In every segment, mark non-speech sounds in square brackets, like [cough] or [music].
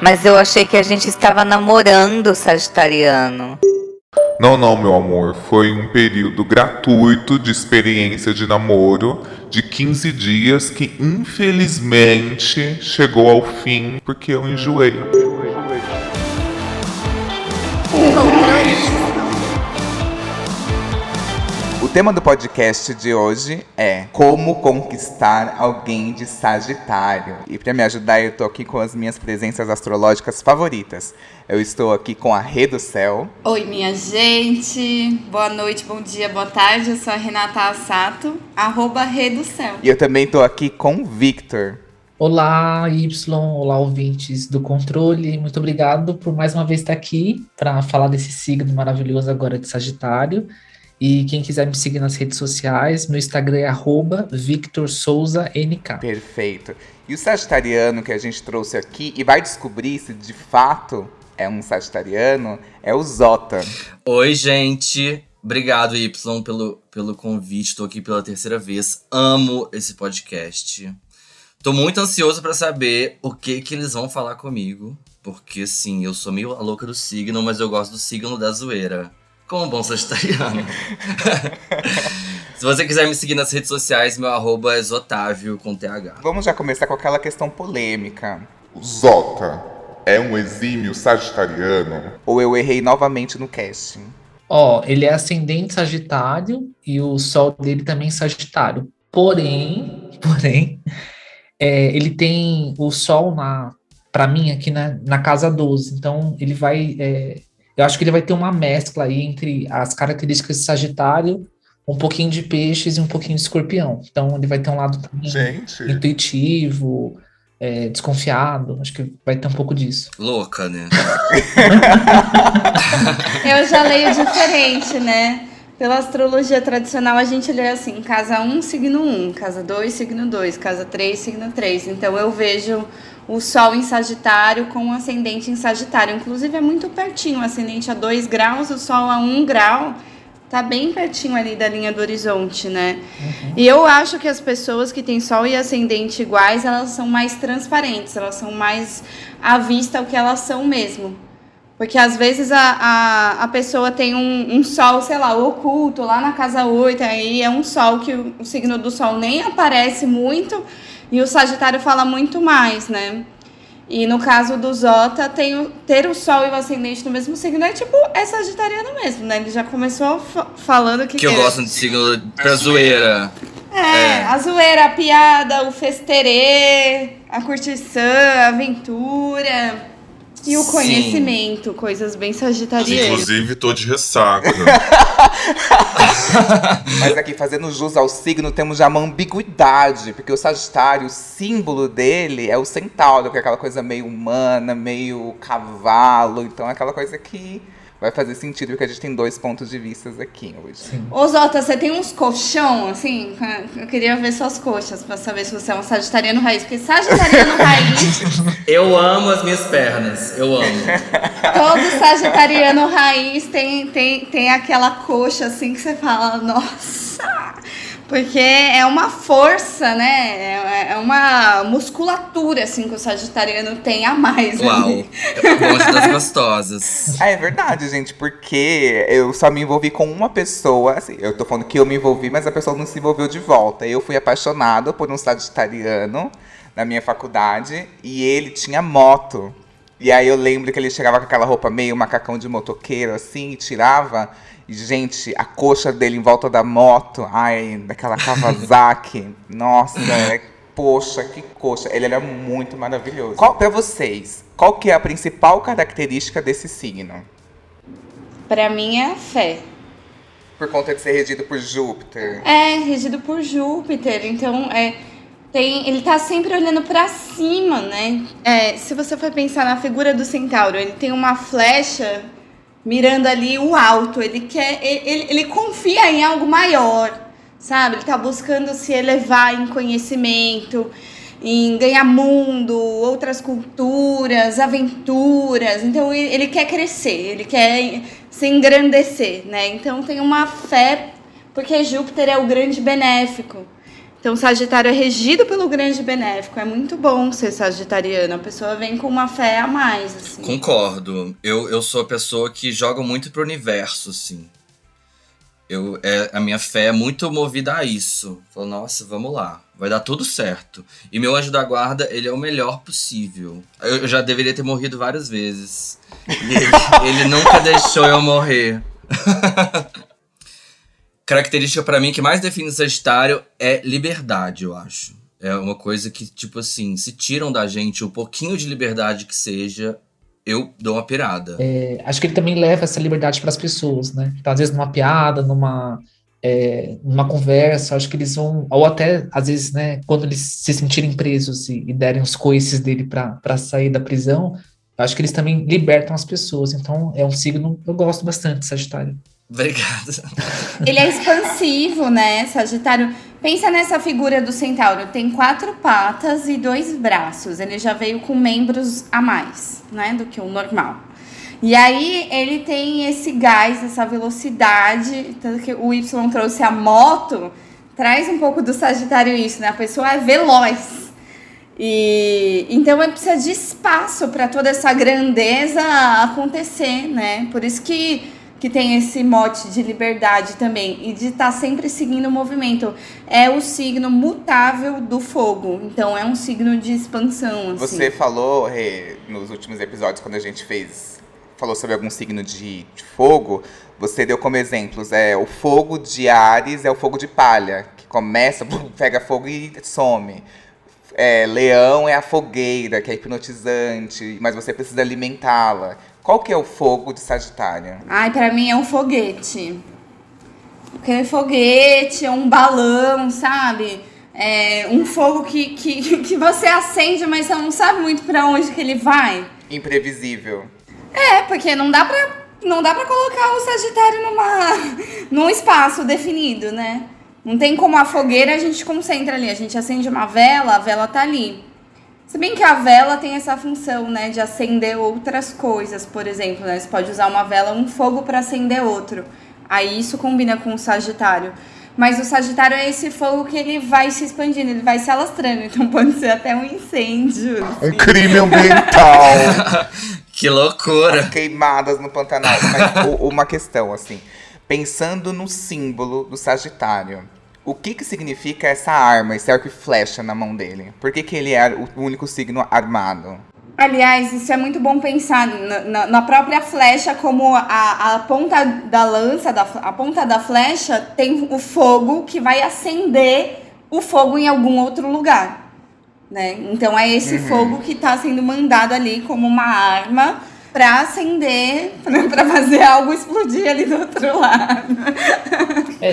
Mas eu achei que a gente estava namorando Sagitariano. Não, não, meu amor. Foi um período gratuito de experiência de namoro de 15 dias que infelizmente chegou ao fim porque eu enjoei. Tema do podcast de hoje é Como conquistar alguém de Sagitário. E para me ajudar, eu tô aqui com as minhas presenças astrológicas favoritas. Eu estou aqui com a Rê do Céu. Oi, minha gente. Boa noite, bom dia, boa tarde. Eu sou a Renata Assato, arroba Rê do Céu. E eu também tô aqui com o Victor. Olá, Y, olá, ouvintes do controle. Muito obrigado por mais uma vez estar aqui para falar desse signo maravilhoso agora de Sagitário. E quem quiser me seguir nas redes sociais, meu Instagram é arroba VictorSouzaNK. Perfeito. E o sagitariano que a gente trouxe aqui e vai descobrir se de fato é um sagitariano é o Zota. Oi, gente. Obrigado, Y, pelo, pelo convite. Estou aqui pela terceira vez. Amo esse podcast. Tô muito ansioso para saber o que que eles vão falar comigo. Porque, assim, eu sou meio a louca do signo, mas eu gosto do signo da zoeira. Como um bom sagitariano. [laughs] Se você quiser me seguir nas redes sociais, meu arroba é Zotávio com TH. Vamos já começar com aquela questão polêmica. O Zota é um exímio sagitariano? Ou eu errei novamente no casting? Ó, ele é ascendente Sagitário e o Sol dele também é Sagitário. Porém, [laughs] porém, é, ele tem o Sol na, para mim aqui na, na casa 12. Então ele vai, é, eu acho que ele vai ter uma mescla aí entre as características de Sagitário, um pouquinho de peixes e um pouquinho de escorpião. Então ele vai ter um lado também Gente. intuitivo, é, desconfiado. Acho que vai ter um pouco disso. Louca, né? [laughs] Eu já leio diferente, né? Pela astrologia tradicional, a gente lê assim: casa 1, signo 1, casa 2, signo 2, casa 3, signo 3. Então eu vejo o Sol em Sagitário com o ascendente em Sagitário. Inclusive é muito pertinho, o ascendente a 2 graus, o Sol a 1 grau. Tá bem pertinho ali da linha do horizonte, né? E eu acho que as pessoas que têm Sol e ascendente iguais, elas são mais transparentes, elas são mais à vista o que elas são mesmo. Porque às vezes a, a, a pessoa tem um, um sol, sei lá, oculto lá na casa 8, aí é um sol que o, o signo do sol nem aparece muito e o Sagitário fala muito mais, né? E no caso do Zota, tem o- ter o sol e o ascendente no mesmo signo é tipo, é sagitariano mesmo, né? Ele já começou fa- falando que. Que eu gosto de signo pra zoeira. É, a zoeira, a piada, o festerê, a curtição, a aventura. E o Sim. conhecimento, coisas bem sagitarianas. Inclusive, tô de ressaca. [laughs] [laughs] Mas aqui, fazendo jus ao signo, temos já uma ambiguidade, porque o Sagitário, o símbolo dele é o centauro, que é aquela coisa meio humana, meio cavalo. Então é aquela coisa que vai fazer sentido, porque a gente tem dois pontos de vista aqui hoje. Ô Zota, você tem uns colchão, assim? Eu queria ver suas coxas pra saber se você é um sagitariano raiz. Porque sagitariano [laughs] raiz, Eu amo as minhas pernas. Eu amo. todo sagitariano raiz tem, tem, tem aquela coxa assim que você fala, nossa! Porque é uma força, né? É, é uma musculatura, assim, que o sagitariano tem a mais. né? Uau. É o bonde das gostosas. Ah, é verdade, gente, porque eu só me envolvi com uma pessoa, assim, eu tô falando que eu me envolvi, mas a pessoa não se envolveu de volta. Eu fui apaixonado por um sagitariano na minha faculdade e ele tinha moto. E aí eu lembro que ele chegava com aquela roupa meio macacão de motoqueiro, assim, e tirava. E, gente, a coxa dele em volta da moto, ai, daquela Kawasaki. [laughs] Nossa, é- poxa, que coxa. Ele era muito maravilhoso. Qual, pra vocês, qual que é a principal característica desse signo? Pra mim é a fé. Por conta de ser regido por Júpiter. É, regido por Júpiter, então é, tem, ele tá sempre olhando pra cima, né? É, se você for pensar na figura do centauro, ele tem uma flecha mirando ali o alto, ele quer, ele, ele, confia em algo maior, sabe? Ele tá buscando se elevar em conhecimento, em ganhar mundo, outras culturas, aventuras. Então ele quer crescer, ele quer se engrandecer, né? Então tem uma fé, porque Júpiter é o grande benéfico. Então, Sagitário é regido pelo grande benéfico. É muito bom ser sagitariano. A pessoa vem com uma fé a mais, assim. Concordo. Eu, eu sou a pessoa que joga muito pro universo, assim. Eu, é, a minha fé é muito movida a isso. Falo, nossa, vamos lá. Vai dar tudo certo. E meu anjo da guarda, ele é o melhor possível. Eu, eu já deveria ter morrido várias vezes. Ele, ele nunca deixou eu morrer. [laughs] Característica para mim que mais define o Sagitário é liberdade, eu acho. É uma coisa que, tipo assim, se tiram da gente um pouquinho de liberdade que seja, eu dou uma pirada. É, acho que ele também leva essa liberdade para as pessoas, né? Então, às vezes, numa piada, numa, é, numa conversa, acho que eles vão, ou até, às vezes, né, quando eles se sentirem presos e, e derem os coices dele para sair da prisão, acho que eles também libertam as pessoas. Então, é um signo que eu gosto bastante, Sagitário. Obrigado. Ele é expansivo, né, Sagitário? Pensa nessa figura do centauro. Tem quatro patas e dois braços. Ele já veio com membros a mais, né, do que o normal. E aí ele tem esse gás, essa velocidade. Tanto que o Y trouxe a moto. Traz um pouco do Sagitário isso, né? A pessoa é veloz. E então ele precisa de espaço para toda essa grandeza acontecer, né? Por isso que que tem esse mote de liberdade também e de estar tá sempre seguindo o movimento. É o signo mutável do fogo, então é um signo de expansão. Assim. Você falou, Rê, nos últimos episódios, quando a gente fez, falou sobre algum signo de, de fogo, você deu como exemplos, é o fogo de Ares é o fogo de palha, que começa, [laughs] pega fogo e some. É, leão é a fogueira, que é hipnotizante, mas você precisa alimentá-la. Qual que é o fogo de Sagitário? Ai, para mim é um foguete. Aquele foguete, é um balão, sabe? É um fogo que, que, [laughs] que você acende, mas você não sabe muito para onde que ele vai. Imprevisível. É, porque não dá pra, não dá pra colocar o Sagitário numa, [laughs] num espaço definido, né? Não tem como a fogueira a gente concentra ali. A gente acende uma vela, a vela tá ali. Se bem que a vela tem essa função, né, de acender outras coisas, por exemplo, né? Você pode usar uma vela, um fogo para acender outro. Aí isso combina com o Sagitário. Mas o Sagitário é esse fogo que ele vai se expandindo, ele vai se alastrando. [laughs] Então pode ser até um incêndio. Um assim. crime ambiental. [laughs] que loucura. As queimadas no Pantanal. Mas uma questão, assim. Pensando no símbolo do Sagitário o que que significa essa arma, esse arco e flecha na mão dele? Por que, que ele é o único signo armado? Aliás, isso é muito bom pensar na, na, na própria flecha, como a, a ponta da lança, da, a ponta da flecha tem o fogo que vai acender o fogo em algum outro lugar. Né? Então é esse uhum. fogo que está sendo mandado ali como uma arma para acender, para [laughs] fazer algo explodir ali do outro [laughs] lado. É,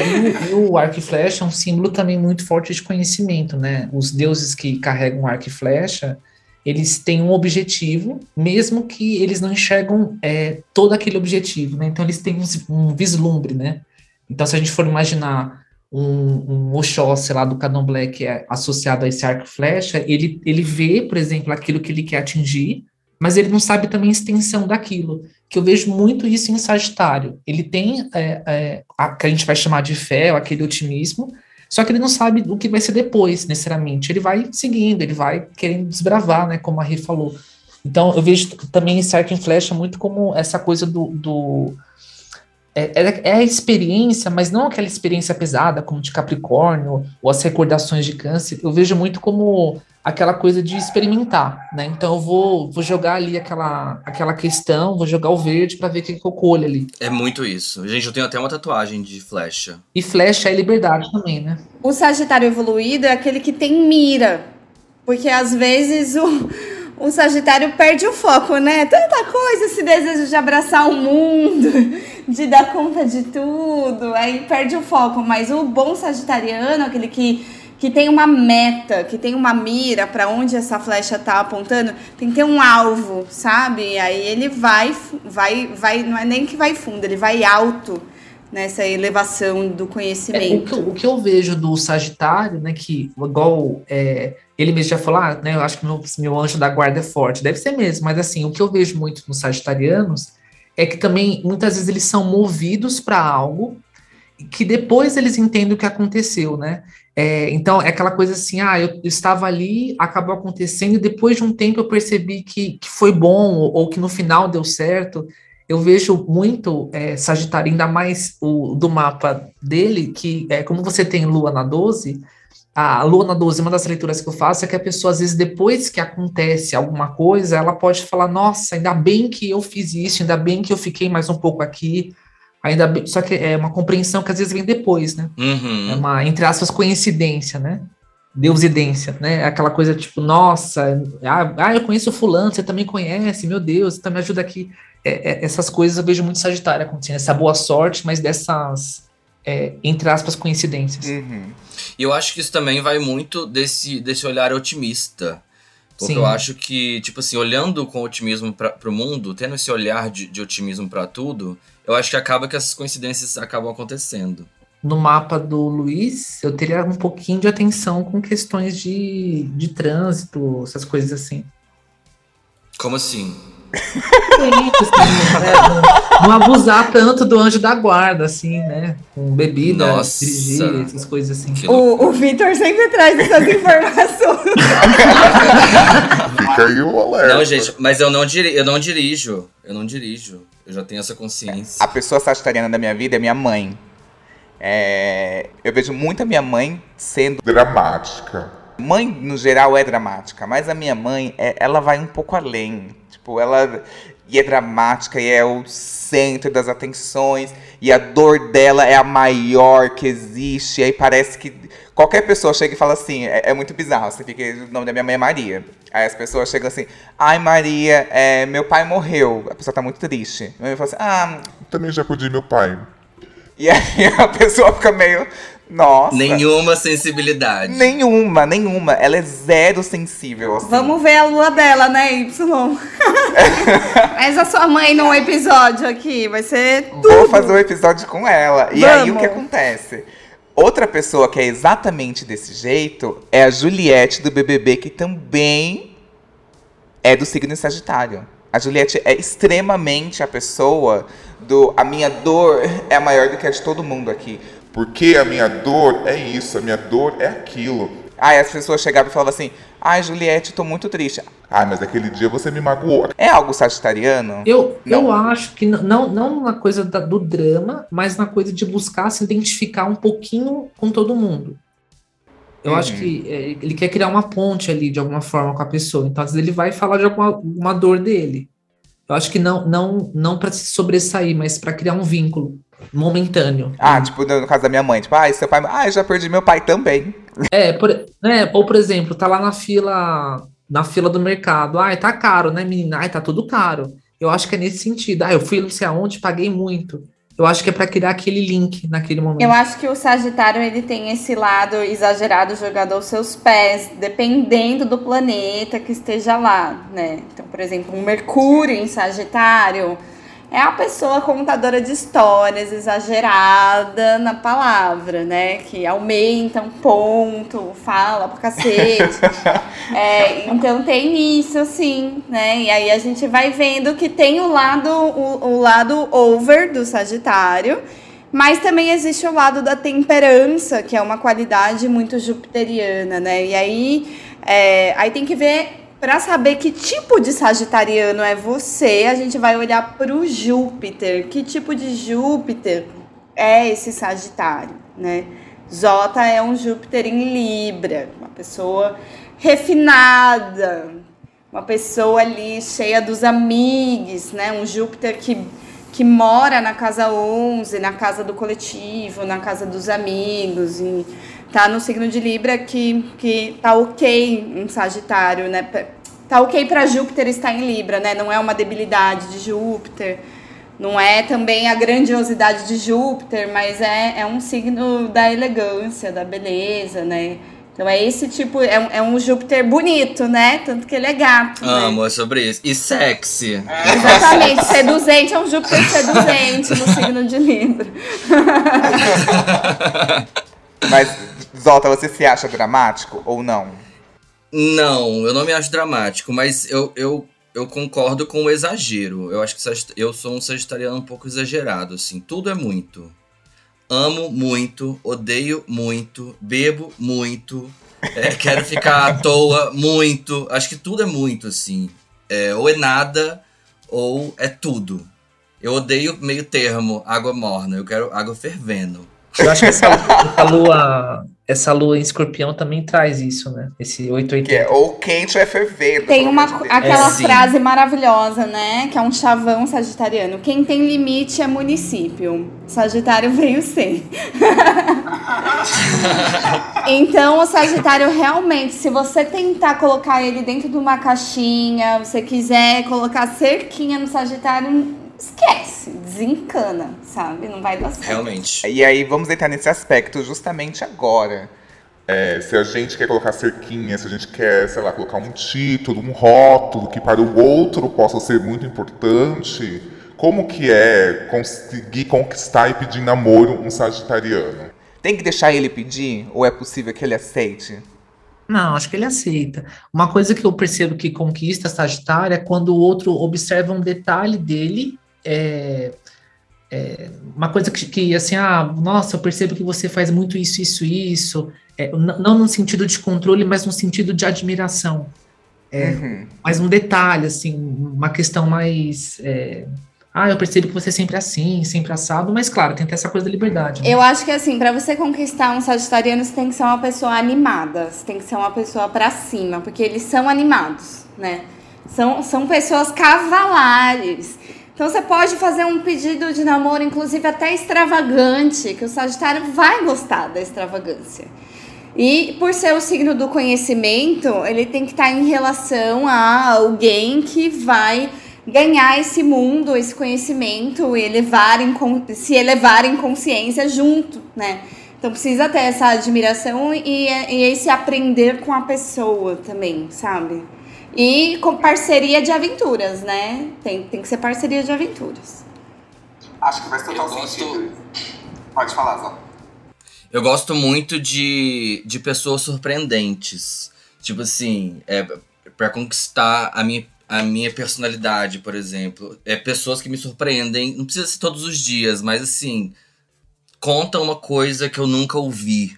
e o, o arco e flecha é um símbolo também muito forte de conhecimento, né? Os deuses que carregam arco e flecha, eles têm um objetivo, mesmo que eles não enxergam é, todo aquele objetivo, né? Então eles têm um, um vislumbre, né? Então se a gente for imaginar um, um Oxóssi lá do Candomblé que é associado a esse arco e flecha, ele, ele vê, por exemplo, aquilo que ele quer atingir, mas ele não sabe também a extensão daquilo. Que eu vejo muito isso em Sagitário. Ele tem é, é, a que a gente vai chamar de fé, ou aquele otimismo, só que ele não sabe o que vai ser depois, necessariamente. Ele vai seguindo, ele vai querendo desbravar, né? Como a Rê falou. Então, eu vejo também esse arco em flecha muito como essa coisa do. do é, é, é, a experiência, mas não aquela experiência pesada, como de Capricórnio, ou as recordações de Câncer. Eu vejo muito como aquela coisa de experimentar, né? Então eu vou, vou jogar ali aquela, aquela questão, vou jogar o verde para ver o que, que eu colho ali. É muito isso. Gente, eu tenho até uma tatuagem de flecha. E flecha é liberdade também, né? O Sagitário evoluído é aquele que tem mira. Porque às vezes o, [laughs] o Sagitário perde o foco, né? Tanta coisa, esse desejo de abraçar o mundo, [laughs] de dar conta de tudo, aí perde o foco. Mas o bom Sagitariano, aquele que que tem uma meta, que tem uma mira para onde essa flecha tá apontando, tem que ter um alvo, sabe? E aí ele vai, vai, vai, não é nem que vai fundo, ele vai alto nessa elevação do conhecimento. É, o, que, o, que, eu vejo do Sagitário, né, que igual é, ele mesmo já falou, ah, né, eu acho que meu, meu anjo da guarda é forte, deve ser mesmo, mas assim, o que eu vejo muito nos Sagitarianos é que também muitas vezes eles são movidos para algo que depois eles entendem o que aconteceu, né? É, então, é aquela coisa assim, ah, eu estava ali, acabou acontecendo, e depois de um tempo eu percebi que, que foi bom, ou, ou que no final deu certo. Eu vejo muito é, Sagitário, ainda mais o do mapa dele, que é como você tem Lua na 12, a Lua na 12, uma das leituras que eu faço é que a pessoa, às vezes, depois que acontece alguma coisa, ela pode falar, nossa, ainda bem que eu fiz isso, ainda bem que eu fiquei mais um pouco aqui, Ainda bem, só que é uma compreensão que às vezes vem depois, né? Uhum. É uma, entre aspas, coincidência, né? Deusidência, né? Aquela coisa tipo, nossa, ah, ah, eu conheço o fulano, você também conhece, meu Deus, você também ajuda aqui. É, é, essas coisas eu vejo muito Sagitário acontecendo, essa boa sorte, mas dessas, é, entre aspas, coincidências. Uhum. E eu acho que isso também vai muito desse, desse olhar otimista. Porque Sim. eu acho que, tipo assim, olhando com otimismo pra, pro mundo, tendo esse olhar de, de otimismo para tudo, eu acho que acaba que essas coincidências acabam acontecendo. No mapa do Luiz, eu teria um pouquinho de atenção com questões de, de trânsito, essas coisas assim. Como assim? né? [laughs] não, não abusar tanto do anjo da guarda, assim, né? Com bebida, Nossa. dirigir, essas coisas assim. O, o Vitor sempre traz essas informações. [laughs] Fica aí o alerta. Não, gente, mas eu não, diri eu não dirijo. Eu não dirijo. Eu já tenho essa consciência. A pessoa sagitariana da minha vida é minha mãe. É, eu vejo muito a minha mãe sendo. Dramática. Mãe, no geral, é dramática, mas a minha mãe, é- ela vai um pouco além. Tipo, ela. E é dramática, e é o centro das atenções, e a dor dela é a maior que existe. E aí parece que qualquer pessoa chega e fala assim: é, é muito bizarro. Você fica, o nome da minha mãe é Maria. Aí as pessoas chegam assim: ai, Maria, é, meu pai morreu. A pessoa tá muito triste. Aí eu falo assim: ah. Também já perdi meu pai. E aí [laughs] a pessoa fica meio. Nossa. Nenhuma sensibilidade. Nenhuma, nenhuma. Ela é zero sensível, assim. Vamos ver a lua dela, né, Y? [laughs] Mas a sua mãe num episódio aqui, vai ser tudo. Vou fazer um episódio com ela. E aí o Vamos. que acontece? Outra pessoa que é exatamente desse jeito é a Juliette do BBB, que também é do signo Sagitário. A Juliette é extremamente a pessoa do. A minha dor é maior do que a de todo mundo aqui. Porque a minha dor é isso, a minha dor é aquilo. Aí as pessoas chegavam e falavam assim: Ai, Juliette, tô muito triste. Ah, mas aquele dia você me magoou. É algo sagitariano? Eu, Não. eu acho que não, não na coisa da- do drama, mas na coisa de buscar se identificar um pouquinho com todo mundo. Eu acho Uhum. que é, ele quer criar uma ponte ali de alguma forma com a pessoa. Então, às vezes, ele vai falar de alguma uma dor dele. Eu acho que não não não para se sobressair, mas para criar um vínculo momentâneo. Ah, tipo, no caso da minha mãe, tipo, ai, seu pai. Ai, já perdi meu pai também. É, por, é, ou por exemplo, tá lá na fila, na fila do mercado. Ai, tá caro, né, menina? Ai, tá tudo caro. Eu acho que é nesse sentido. Ah, eu fui não sei aonde, paguei muito. Eu acho que é para criar aquele link naquele momento. Eu acho que o Sagitário ele tem esse lado exagerado jogado aos seus pés, dependendo do planeta que esteja lá, né? Então, por exemplo, um Mercúrio em Sagitário é a pessoa contadora de histórias, exagerada na palavra, né? Que aumenta um ponto, fala pra cacete. [laughs] É, então tem isso, assim, né? E aí a gente vai vendo que tem o lado, o, o lado over do Sagitário, mas também existe o lado da temperança, que é uma qualidade muito jupiteriana, né? E aí, é, aí tem que ver, para saber que tipo de sagitariano é você, a gente vai olhar para o Júpiter. Que tipo de Júpiter é esse Sagitário, né? Jota é um Júpiter em Libra, uma pessoa refinada, uma pessoa ali cheia dos amigos, né? Um Júpiter que, que mora na casa 11, na casa do coletivo, na casa dos amigos, e tá no signo de Libra que, que tá ok em Sagitário, né? Tá ok para Júpiter estar em Libra, né? Não é uma debilidade de Júpiter. Não é também a grandiosidade de Júpiter, mas é, é um signo da elegância, da beleza, né? Então é esse tipo, é um, é um Júpiter bonito, né? Tanto que ele é gato. né? Amo, é sobre isso. E sexy. Exatamente, seduzente é um Júpiter seduzente no signo de Libra. [laughs] Mas, Zolta, você se acha dramático ou não? Não, eu não me acho dramático, mas eu, eu, eu concordo com o exagero. Eu acho que eu sou um sagitariano um pouco exagerado, assim. Tudo é muito. amo muito, odeio muito, bebo muito, é, [laughs] quero ficar à toa muito. Acho que tudo é muito, assim. É, ou é nada, ou é tudo. Eu odeio meio termo, água morna. Eu quero água fervendo. Eu acho que essa, essa lua, essa lua em escorpião também traz isso, né? Esse 880. Que é ou quente ou é fervendo. Tem uma, aquela É, frase maravilhosa, né? Que é um chavão sagitariano. Quem tem limite é município. Sagitário veio ser. [laughs] então, o Sagitário realmente, se você tentar colocar ele dentro de uma caixinha, você quiser colocar cerquinha no Sagitário, esquece, desencana, sabe? Não vai dar certo. Realmente. E aí vamos entrar nesse aspecto justamente agora. É, se a gente quer colocar cerquinha, se a gente quer, sei lá, colocar um título, um rótulo que para o outro possa ser muito importante, como que é conseguir conquistar e pedir namoro um sagitariano? Tem que deixar ele pedir ou é possível que ele aceite? Não, acho que ele aceita. Uma coisa que eu percebo que conquista Sagitário é quando o outro observa um detalhe dele, é, é, uma coisa que, que, assim, ah, nossa, eu percebo que você faz muito isso, isso, isso, é, não no sentido de controle, mas no sentido de admiração. É, Uhum. Mas um detalhe, assim, uma questão mais. é, ah, eu percebo que você é sempre assim, sempre assado, mas claro, tem até essa coisa da liberdade. né? Eu acho que assim, pra você conquistar um sagitariano, você tem que ser uma pessoa animada, você tem que ser uma pessoa pra cima, porque eles são animados, né? São, são pessoas cavalares. Então você pode fazer um pedido de namoro, inclusive até extravagante, que o Sagitário vai gostar da extravagância. E por ser o signo do conhecimento, ele tem que estar em relação a alguém que vai ganhar esse mundo, esse conhecimento, elevar em, se elevar em consciência junto, né? Então precisa ter essa admiração e, e esse aprender com a pessoa também, sabe? E com parceria de aventuras, né? Tem, tem que ser parceria de aventuras. Acho que faz total Eu gosto- sentido. Pode falar, Zó. Eu gosto muito de, de pessoas surpreendentes. Tipo assim, é, para conquistar a minha, a minha personalidade, por exemplo. É pessoas que me surpreendem. Não precisa ser todos os dias, mas assim. Conta uma coisa que eu nunca ouvi.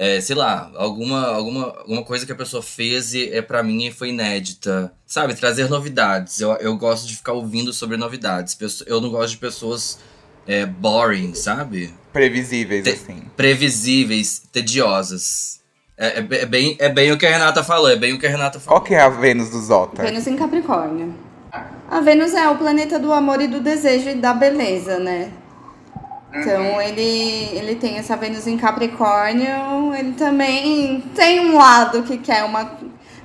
É, sei lá, alguma, alguma, alguma coisa que a pessoa fez e é para mim foi inédita. Sabe, trazer novidades. Eu, eu gosto de ficar ouvindo sobre novidades. Eu não gosto de pessoas é, boring, sabe? Previsíveis, Te- assim. previsíveis, tediosas. É, é é bem, é bem o que a Renata falou, é bem o que a Renata falou. Qual que é a Vênus do Zota? Vênus em Capricórnio. A Vênus é o planeta do amor e do desejo e da beleza, né? Então ele, ele tem essa Vênus em Capricórnio, ele também tem um lado que quer uma,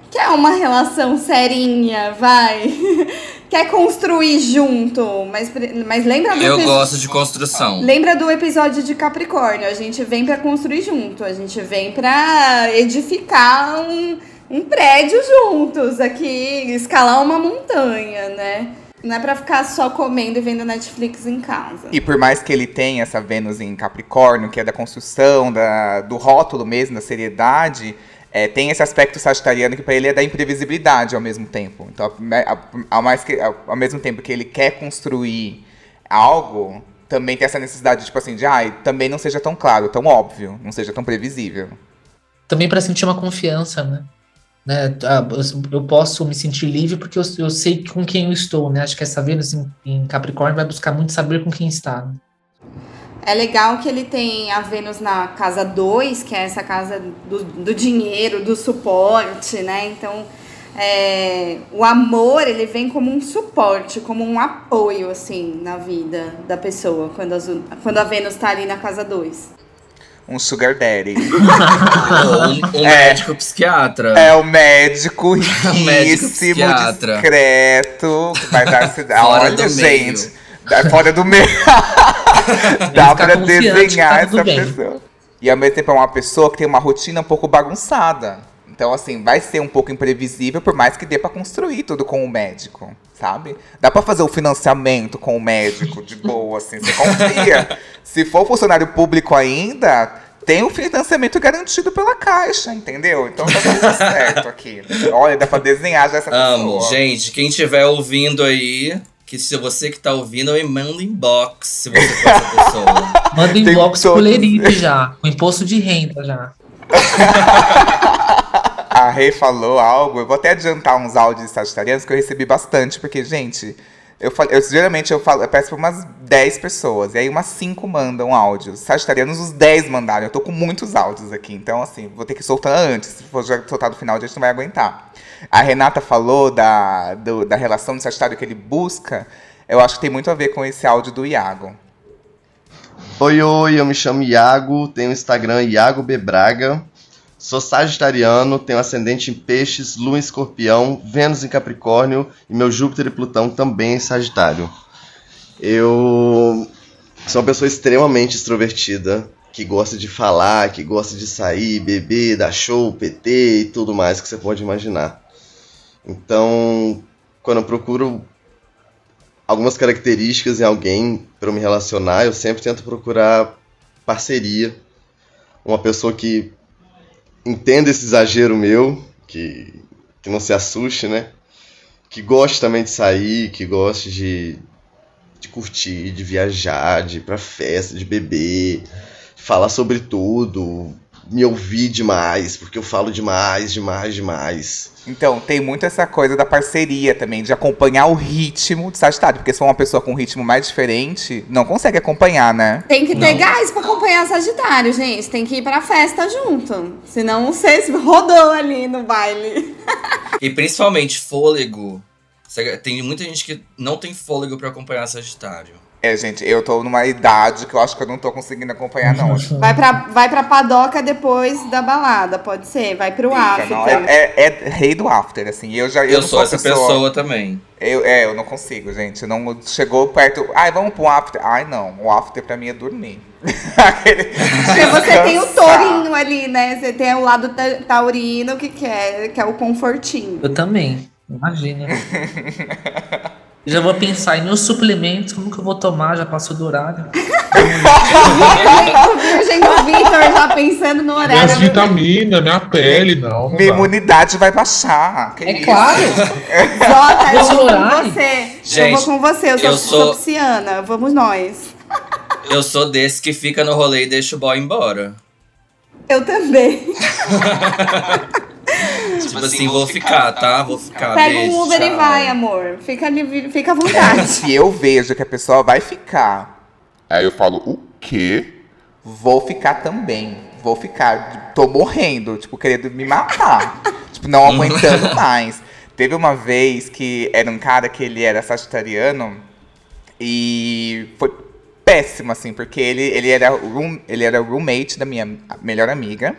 quer uma relação serinha, vai. [laughs] quer construir junto, mas, mas lembra do Eu gosto de construção. Lembra do episódio de Capricórnio? A gente vem pra construir junto, a gente vem pra edificar um, um prédio juntos aqui, escalar uma montanha, né? Não é pra ficar só comendo e vendo Netflix em casa. E por mais que ele tenha essa Vênus em Capricórnio, que é da construção, da, do rótulo mesmo, da seriedade, é, tem esse aspecto sagitariano que para ele é da imprevisibilidade ao mesmo tempo. Então, ao, ao mais que, ao, ao mesmo tempo que ele quer construir algo, também tem essa necessidade, tipo assim, de ai, também não seja tão claro, tão óbvio, não seja tão previsível. Também para sentir uma confiança, né? Né, ah, eu- posso me sentir livre porque eu, eu sei com quem eu estou, né? Acho que essa Vênus em, em Capricórnio vai buscar muito saber com quem está. né? É legal que ele tem a Vênus na casa 2, que é essa casa do, do dinheiro, do suporte, né? Então, é, o amor, ele vem como um suporte, como um apoio, assim, na vida da pessoa, quando, as- quando a Vênus tá ali na casa 2. Um sugar daddy. [laughs] Um, um É. médico psiquiatra. é o médico [laughs] médico riquíssimo, psiquiatra. discreto, que vai dar... [laughs] Olha, do gente... meio. dá- Fora do meio. Dá pra que desenhar tá essa bem. pessoa. E ao mesmo tempo é uma pessoa que tem uma rotina um pouco bagunçada. Então, assim, vai ser um pouco imprevisível, por mais que dê pra construir tudo com o médico, sabe? Dá pra fazer o financiamento com o médico de boa, assim, você confia. [laughs] Se for funcionário público ainda, tem o financiamento garantido pela caixa, entendeu? Então tá tudo [laughs] certo aqui. Olha, dá pra desenhar já essa Amo. pessoa. Gente, quem estiver ouvindo aí, que se você que tá ouvindo, me manda inbox se você for essa pessoa. [laughs] Manda inbox pro todos. Lerite já, com imposto de renda já. Rei falou algo, eu vou até adiantar uns áudios sagitarianos que eu recebi bastante, porque, gente, eu, eu geralmente eu, falo, eu peço pra umas 10 pessoas, e aí umas 5 mandam áudios. Sagitarianos, os 10 mandaram. Eu tô com muitos áudios aqui, então, assim, vou ter que soltar antes. Se for soltar no final, a gente não vai aguentar. A Renata falou da, do- da relação do Sagitário que ele busca, eu acho que tem muito a ver com esse áudio do Iago. Oi, oi, eu me chamo Iago, tenho o Instagram Iago B Braga. Sou sagitariano, tenho ascendente em peixes, lua em escorpião, Vênus em capricórnio e meu Júpiter e Plutão também em sagitário. Eu sou uma pessoa extremamente extrovertida, que gosta de falar, que gosta de sair, beber, dar show, PT e tudo mais que você pode imaginar. Então, quando eu procuro algumas características em alguém para me relacionar, eu sempre tento procurar parceria. Uma pessoa que entenda esse exagero meu, que, que não se assuste, né? Que goste também de sair, que goste de, de curtir, de viajar, de ir pra festa, de beber, falar sobre tudo, me ouvir demais, porque eu falo demais, demais, demais. Então, tem muito essa coisa da parceria também, de acompanhar o ritmo de Sagitário. Porque se for uma pessoa com um ritmo mais diferente, não consegue acompanhar, né? Tem que ter Não. gás pra acompanhar Sagitário, gente. Tem que ir pra festa junto. Senão você rodou ali no baile. E principalmente fôlego. Tem muita gente que não tem fôlego pra acompanhar Sagitário. É, gente, eu tô numa idade que eu acho que eu não tô conseguindo acompanhar, não. Vai pra, vai pra padoca depois da balada, pode ser. Vai pro Fica, after. não, é, é- é rei do after, assim. Eu já eu, Eu, não sou a essa pessoa, também. Eu, é, eu não consigo, gente. Não chegou perto. Ai, vamos pro after. Ai, não. O after pra mim é dormir. [laughs] Aquele- Porque você tem o tourinho ali, né? Você tem o lado ta- taurino que quer, que é o confortinho. Eu também, imagina. [laughs] Já vou pensar em meus suplementos, como que eu vou tomar? Já passou do horário. Virgem do Victor já pensando no Minhas horário. vitaminas, minha pele, não. não Minha dá. imunidade vai baixar. Que É isso? claro! Jota, eu vou horário? com você. eu Gente, vou com você, eu sou, eu sou- sou pisciana. Vamos nós. Eu sou desse que fica no rolê e deixa o boy embora. Eu também. [laughs] Tipo assim, vou ficar, tá? Vou ficar. Pega beijo, um Uber e tchau. vai, amor. Fica, fica à vontade. Se eu vejo que a pessoa vai ficar, Aí eu falo, o quê? vou ficar também. Vou ficar. Tô morrendo, tipo, querendo me matar. [laughs] tipo, não aguentando [laughs] mais. Teve uma vez que era um cara que ele era sagitariano e foi péssimo, assim, porque ele, ele, era, room, ele era roommate da minha melhor amiga.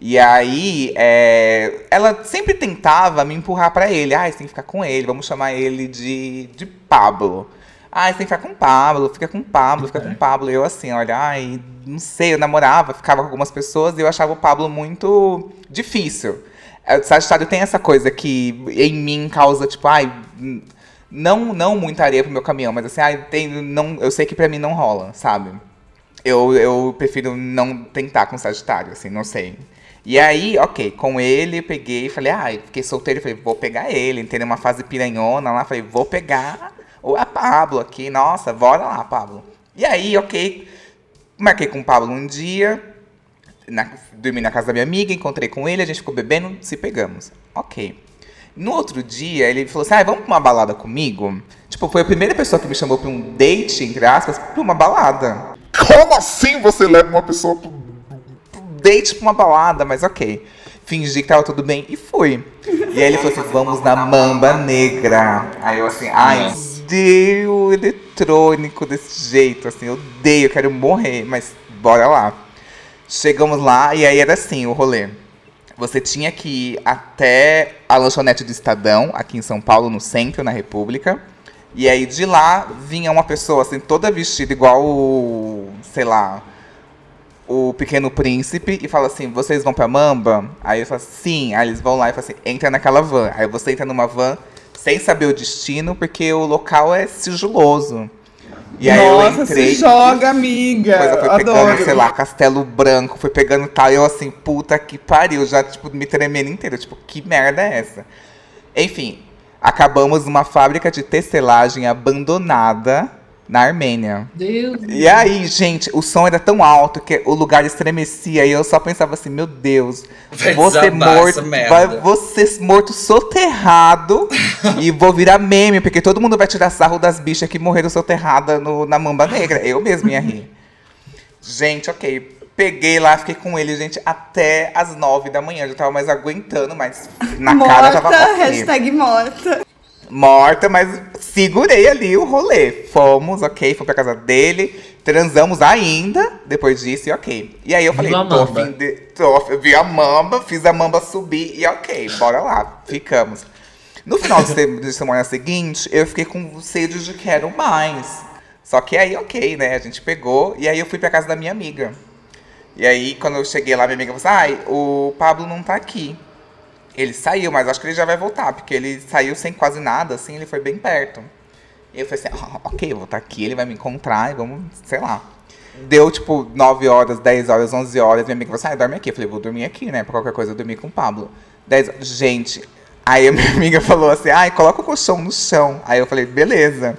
E aí, é, ela sempre tentava me empurrar pra ele. Ah, você tem que ficar com ele, vamos chamar ele de, de Pablo. Ah, você tem que ficar com o Pablo, fica com o Pablo, fica com o Pablo. E eu assim, olha, ai, não sei, eu namorava, ficava com algumas pessoas e eu achava o Pablo muito difícil. É, O Sagitário tem essa coisa que em mim causa, tipo, ai, não, não muita areia pro meu caminhão, mas assim, ai, tem, não, eu sei que pra mim não rola, sabe? Eu, eu prefiro não tentar com Sagitário, assim, não sei. E aí, ok, com ele eu peguei e falei, ah, fiquei solteiro, falei, vou pegar ele. Entrei numa fase piranhona lá, falei, vou pegar o a Pablo aqui, nossa, bora lá, Pablo. E aí, ok, marquei com o Pablo um dia, na, dormi na casa da minha amiga, encontrei com ele, a gente ficou bebendo, se pegamos. Ok. No outro dia, ele falou assim: ah, vamos pra uma balada comigo? Tipo, foi a primeira pessoa que me chamou pra um date, entre aspas, pra uma balada. Como assim você leva uma pessoa pro. Date pra uma balada, mas ok. Fingi que tava tudo bem e fui. E aí ele falou assim: vamos na Mamba Negra. Aí eu assim, ai, odeio eletrônico desse jeito, assim, odeio, quero morrer, mas bora lá. Chegamos lá e aí era assim o rolê. Você tinha que ir até a lanchonete do Estadão, aqui em São Paulo, no centro, na República. E aí de lá vinha uma pessoa assim, toda vestida igual o, sei lá, o Pequeno Príncipe e fala assim: vocês vão pra Mamba? Aí eu falo sim. Aí eles vão lá e falam assim: entra naquela van. Aí você entra numa van sem saber o destino, porque o local é sigiloso. E aí eu entrei. joga, amiga. Eu fui pegando, sei lá, Castelo Branco, fui pegando tal, e eu assim, puta que pariu, já, tipo, me tremendo inteiro, tipo, que merda é essa? Enfim, acabamos numa fábrica de tecelagem abandonada na Armênia. Deus. E aí, gente, o som era tão alto que o lugar estremecia e eu só pensava assim, meu Deus, Vai vou ser desabar morto, vai, vou ser morto soterrado [laughs] e vou virar meme, porque todo mundo vai tirar sarro das bichas que morreram soterradas no, na Mamba Negra. Eu mesmo ia rir. Gente, ok. Peguei lá, fiquei com ele, gente, até as nove da manhã. Eu já tava mais aguentando, mas na cara morta, tava ok hashtag morta. Morta, mas segurei ali o rolê. Fomos, ok, fui pra casa dele, transamos ainda depois disso e ok. E aí eu falei, Viu tô a fim de. Tô, eu vi a mamba, fiz a mamba subir e ok, bora lá, ficamos. No final de semana seguinte, eu fiquei com sede de quero mais. Só que aí, ok, né? A gente pegou e aí eu fui pra casa da minha amiga. E aí, quando eu cheguei lá, minha amiga falou assim: ai, o Pablo não tá aqui. Ele saiu, mas acho que ele já vai voltar, porque ele saiu sem quase nada, assim, ele foi bem perto. E eu falei assim, ah, ok, eu vou estar aqui, ele vai me encontrar e vamos, sei lá. Deu, tipo, 9 horas, 10 horas, 11 horas, minha amiga falou assim, ah, dorme aqui. Eu falei, vou dormir aqui, né, pra qualquer coisa eu dormir com o Pablo. 10 Gente, aí a minha [laughs] amiga falou assim, ai, coloca o colchão no chão. Aí eu falei, beleza.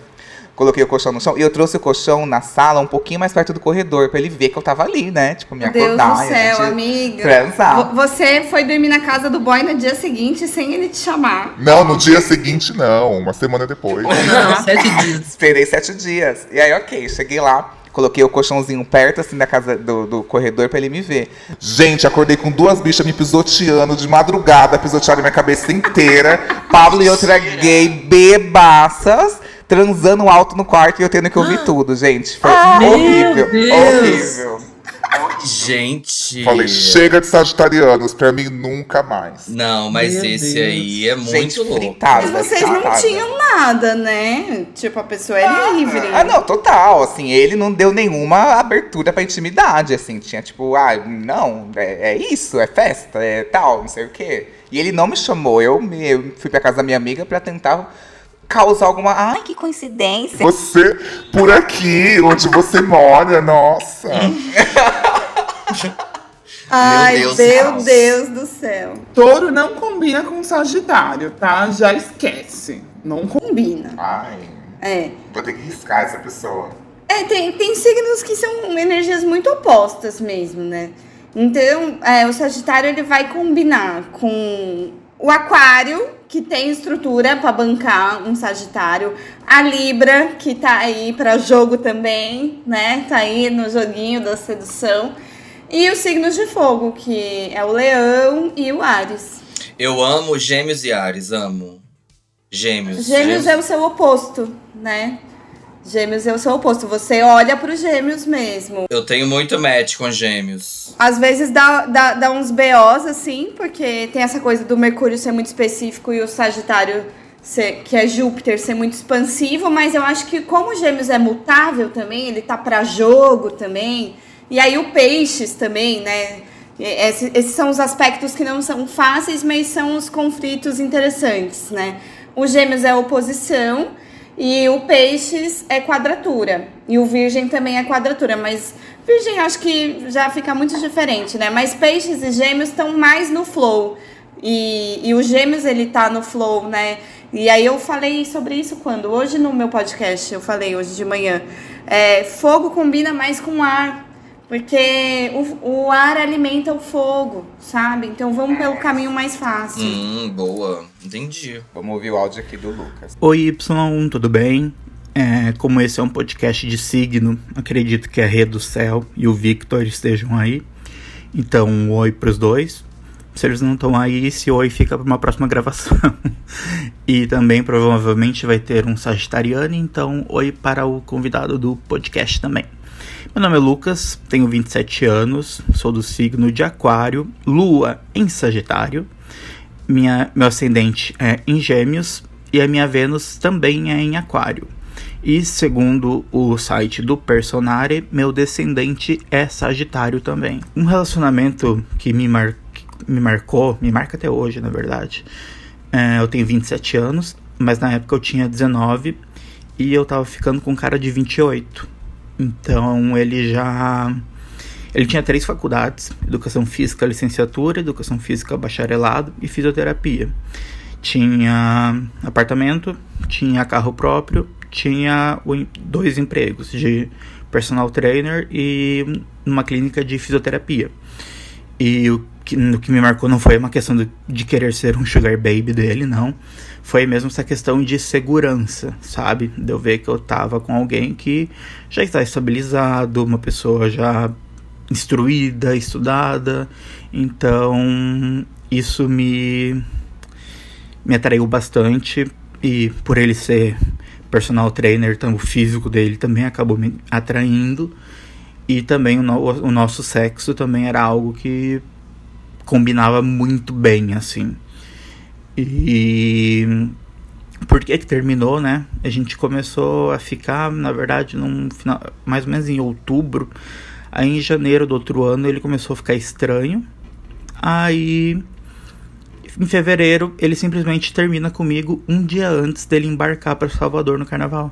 Coloquei o colchão no chão e eu trouxe o colchão na sala um pouquinho mais perto do corredor, pra ele ver que eu tava ali, né, tipo, me Deus acordar. do e a céu, gente amiga. Transar. Vo- Você foi dormir na casa do boy no dia seguinte sem ele te chamar. Não, no dia seguinte não, uma semana depois. Não, [laughs] sete dias. Esperei sete dias. E aí, ok, cheguei lá. Coloquei o colchãozinho perto, assim, da casa do, do corredor pra ele me ver. Gente, acordei com duas bichas me pisoteando de madrugada, pisotearam minha cabeça inteira. [laughs] Pablo e outra gay bebaças, transando alto no quarto e eu tendo que ouvir tudo, gente. Foi horrível, meu Deus. horrível. Gente. Falei, chega de sagitarianos, pra mim nunca mais. Não, mas Meu esse Deus. aí é muito gente, louco. fritada. Mas vocês não fritada. tinham nada, né? Tipo, a pessoa é livre. Ah, não, total. Assim, ele não deu nenhuma abertura pra intimidade, assim. Tinha tipo, ah, não, é, é isso, é festa, é tal, não sei o quê. E ele não me chamou. Eu, me, eu fui pra casa da minha amiga pra tentar causar alguma. Ai, que coincidência. Você, por aqui, onde você mora, nossa. [laughs] Ai, Deus, meu Deus. Deus do céu. Touro não combina com Sagitário, tá? Já esquece. Não combina. Combina. Ai, É. vou ter que riscar essa pessoa. É, tem, tem signos que são energias muito opostas mesmo, né? Então, é, o Sagitário ele vai combinar com o Aquário, que tem estrutura para bancar um Sagitário, a Libra, que tá aí para jogo também, né? Tá aí no joguinho da sedução. E os signos de fogo, que é o Leão e o Ares. Eu amo Gêmeos e Ares, amo. Gêmeos. Gêmeos é o seu oposto, né? Gêmeos é o seu oposto. Você olha para os gêmeos mesmo. Eu tenho muito match com Gêmeos. Às vezes dá, dá, dá uns BOs, assim, porque tem essa coisa do Mercúrio ser muito específico e o Sagitário, ser, que é Júpiter, ser muito expansivo, mas eu acho que como o Gêmeos é mutável também, ele tá pra jogo também, e aí o Peixes também, né? Esse- esses são os aspectos que não são fáceis, mas são os conflitos interessantes, né? O Gêmeos é oposição e o Peixes é quadratura. E o Virgem também é quadratura, mas Virgem acho que já fica muito diferente, né? Mas Peixes e Gêmeos estão mais no flow. E, e o Gêmeos ele tá no flow, né? E aí eu falei sobre isso quando? Hoje no meu podcast, eu falei hoje de manhã. É, fogo combina mais com ar. Porque o, o ar alimenta o fogo, sabe? Então vamos pelo caminho mais fácil. Hum, boa. Entendi. Vamos ouvir o áudio aqui do Lucas. Oi Y, tudo bem? É, como esse é um podcast de signo, acredito que a Rê do Céu e o Victor estejam aí. Então, um oi pros dois. Se eles não estão aí, esse oi fica para uma próxima gravação. [laughs] e também provavelmente vai ter um Sagitariano, então oi para o convidado do podcast também. Meu nome é Lucas, tenho 27 anos, sou do signo de Aquário, Lua em Sagitário. Minha, meu ascendente é em Gêmeos e a minha Vênus também é em Aquário. E segundo o site do Personare, meu descendente é Sagitário também. Um relacionamento que me, mar... me marcou, me marca até hoje, na verdade. É, eu tenho 27 anos, mas na época eu tinha 19 e eu tava ficando com um cara de 28. Então ele já. Ele tinha três faculdades: educação física, licenciatura, educação física, bacharelado e fisioterapia. tinha apartamento, tinha carro próprio, tinha dois empregos de personal trainer e numa clínica de fisioterapia. E o que, o que me marcou não foi uma questão de, de querer ser um sugar baby dele, não. Foi mesmo essa questão de segurança, sabe? De eu ver que eu tava com alguém que já está estabilizado, uma pessoa já instruída, estudada. Então, isso me me atraiu bastante e por ele ser personal trainer, então o físico dele também acabou me atraindo e também o, no, o nosso sexo também era algo que combinava muito bem assim. E por que que terminou, né? A gente começou a ficar, na verdade, num final, mais ou menos em outubro. Aí em janeiro do outro ano ele começou a ficar estranho. Aí em fevereiro, ele simplesmente termina comigo um dia antes dele embarcar para Salvador no carnaval.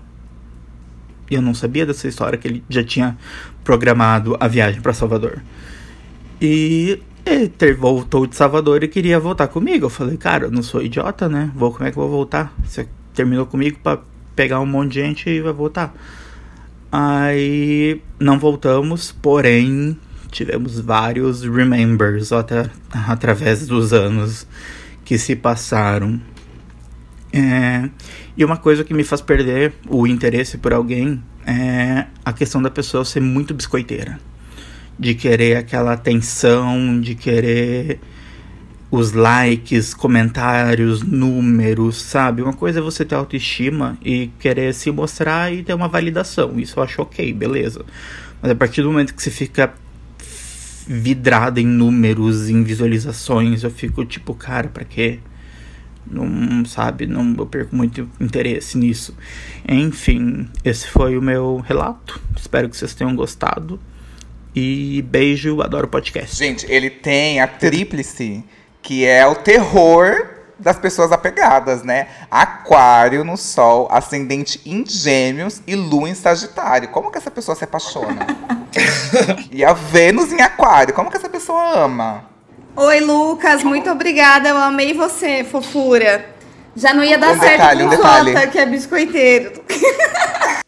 E eu não sabia dessa história que ele já tinha programado a viagem para Salvador. E ele voltou de Salvador e queria voltar comigo. Eu falei, cara, eu não sou idiota, né? Vou, como é que eu vou voltar? Você terminou comigo para pegar um monte de gente e vai voltar. Aí não voltamos, porém tivemos vários remembers até, através dos anos que se passaram. É, e uma coisa que me faz perder o interesse por alguém é a questão da pessoa ser muito biscoiteira. De querer aquela atenção, de querer os likes, comentários, números, sabe? Uma coisa é você ter autoestima e querer se mostrar e ter uma validação. Isso eu acho ok, beleza. Mas a partir do momento que você fica vidrada em números, em visualizações. Eu fico tipo, cara, para quê? Não, sabe, não eu perco muito interesse nisso. Enfim, esse foi o meu relato. Espero que vocês tenham gostado. E beijo, adoro o podcast. Gente, ele tem a tríplice, que é o terror das pessoas apegadas, né? Aquário no Sol, ascendente em Gêmeos e Lua em Sagitário. Como que essa pessoa se apaixona? [laughs] e a Vênus em Aquário. Como que essa pessoa ama? Oi, Lucas. Muito obrigada. Eu amei você, fofura. Já não ia dar Um certo detalhe, com um. Jota, que é biscoiteiro. [laughs]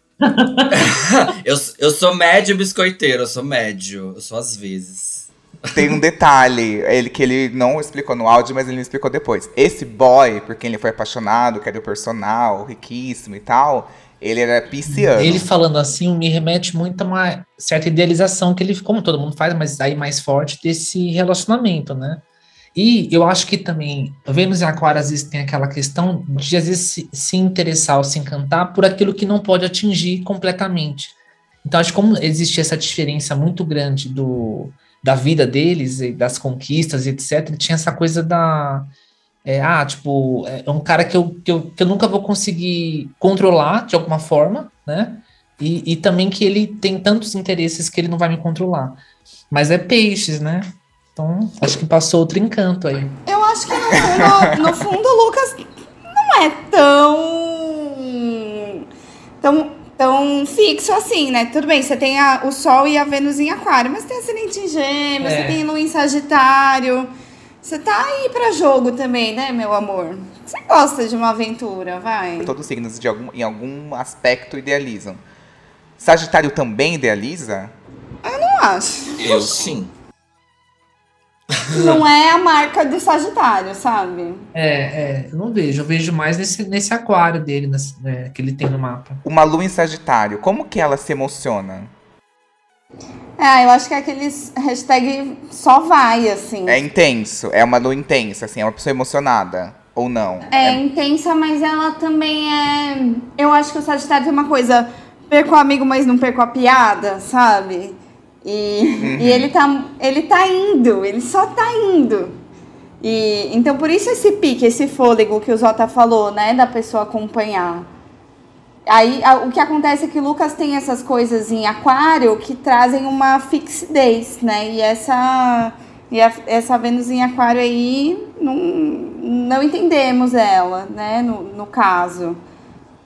eu, eu sou médio biscoiteiro, eu sou médio. Eu sou às vezes. Tem um detalhe, ele que ele não explicou no áudio, mas ele me explicou depois. Esse boy, por quem ele foi apaixonado, que era o personal, riquíssimo e tal, ele era pisciano. Ele falando assim me remete muito a uma certa idealização que ele, como todo mundo faz, mas aí mais forte desse relacionamento, né? E eu acho que também Vênus e Aquário às vezes tem aquela questão de às vezes se, se interessar ou se encantar por aquilo que não pode atingir completamente. Então acho que como existe essa diferença muito grande do da vida deles e das conquistas e etc, tinha essa coisa da é, ah, tipo, é um cara que eu, que, eu, que eu nunca vou conseguir controlar de alguma forma, né? E, e também que ele tem tantos interesses que ele não vai me controlar. Mas é peixes, né? Então, acho que passou outro encanto aí. Eu acho que no fundo, no fundo o Lucas não é tão. tão, tão fixo assim, né? Tudo bem, você tem a- o Sol e a Vênus em Aquário, mas tem ascendente em Gêmeos, É. você tem Lua em Sagitário. Você tá aí pra jogo também, né, meu amor? Você gosta de uma aventura, vai. Todos os signos de algum, em algum aspecto idealizam. Sagitário também idealiza? Eu não acho. Eu sim. Não é a marca do Sagitário, sabe? É, é, eu não vejo, eu vejo mais nesse, nesse aquário dele, nesse, né, que ele tem no mapa. Uma lua em Sagitário, como que ela se emociona? É, eu acho que é aqueles hashtag só vai, assim. É intenso, é uma lua intensa, assim, é uma pessoa emocionada. Ou não? É intensa, mas ela também é. Eu acho que o Sagitário tem uma coisa. Perco o amigo, mas não perco a piada, sabe? E, e ele, tá, ele tá indo, ele só tá indo. E, então, por isso esse pique, esse fôlego que o Zota falou, né? Da pessoa acompanhar. Aí, a- o que acontece é que o Lucas tem essas coisas em aquário que trazem uma fixidez, né? E essa, e a- essa Vênus em aquário aí, não, não entendemos ela, né? No, no caso.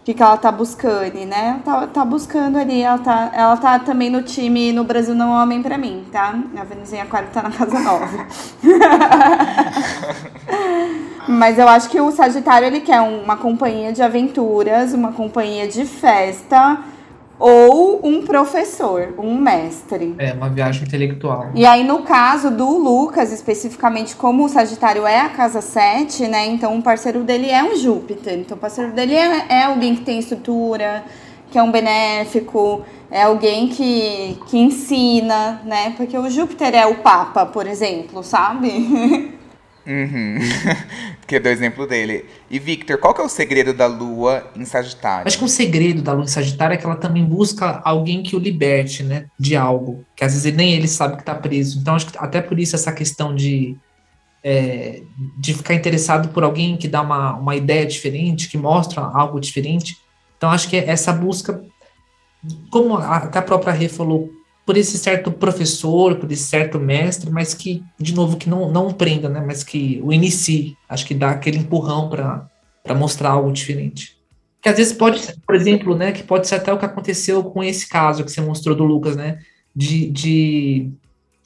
Que, que ela tá buscando, né? Tá, tá buscando ali, ela tá, ela tá também no time No Brasil Não Homem pra mim, tá? A em aquário tá na casa nova. [laughs] Mas eu acho que o Sagitário ele quer uma companhia de aventuras, uma companhia de festa ou um professor, um mestre. É, uma viagem intelectual. E aí, no caso do Lucas, especificamente, como o Sagitário é a casa 7, né? Então, o parceiro dele é um Júpiter. Então, o parceiro dele é, é alguém que tem estrutura, que é um benéfico, é alguém que, que ensina, né? Porque o Júpiter é o Papa, por exemplo, sabe? [laughs] Uhum. [laughs] que é o exemplo dele. E Victor, qual que é o segredo da Lua em Sagitário? Acho que o segredo da Lua em Sagitário é que ela também busca alguém que o liberte, né? De algo. Que às vezes nem ele sabe que tá preso. Então, acho que até por isso essa questão de. É, de ficar interessado por alguém que dá uma, uma ideia diferente, que mostra algo diferente. Então, acho que essa busca, como até a própria Rê falou, por esse certo professor, por esse certo mestre, mas que, de novo, que não, não prenda, né? Mas que o inicie. Acho que dá aquele empurrão para mostrar algo diferente. Que às vezes pode, por exemplo, né? Que pode ser até o que aconteceu com esse caso que você mostrou do Lucas, né? De, de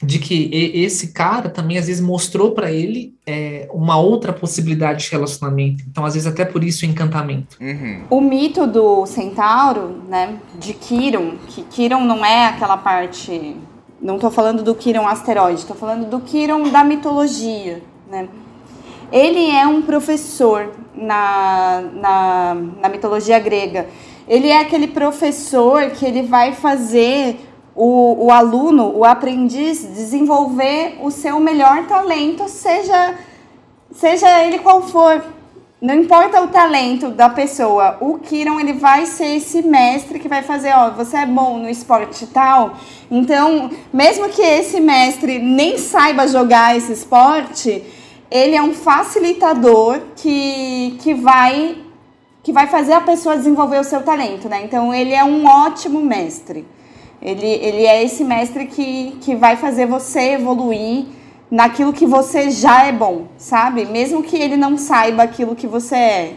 de que esse cara também às vezes mostrou para ele é, uma outra possibilidade de relacionamento. Então, às vezes, até por isso o encantamento. Uhum. O mito do centauro, né, de Kiron, que Kiron não é aquela parte. Não estou falando do Kiron asteroide, estou falando do Kiron da mitologia, né? Ele é um professor na, na, na mitologia grega. Ele é aquele professor que ele vai fazer o, o aluno, o aprendiz, desenvolver o seu melhor talento, seja, seja ele qual for. Não importa o talento da pessoa, o Kiron ele vai ser esse mestre que vai fazer, ó, você é bom no esporte tal, então, mesmo que esse mestre nem saiba jogar esse esporte, ele é um facilitador que, que vai que vai fazer a pessoa desenvolver o seu talento, né? Então, ele é um ótimo mestre. Ele, ele é esse mestre que, que vai fazer você evoluir naquilo que você já é bom, sabe? Mesmo que ele não saiba aquilo que você é.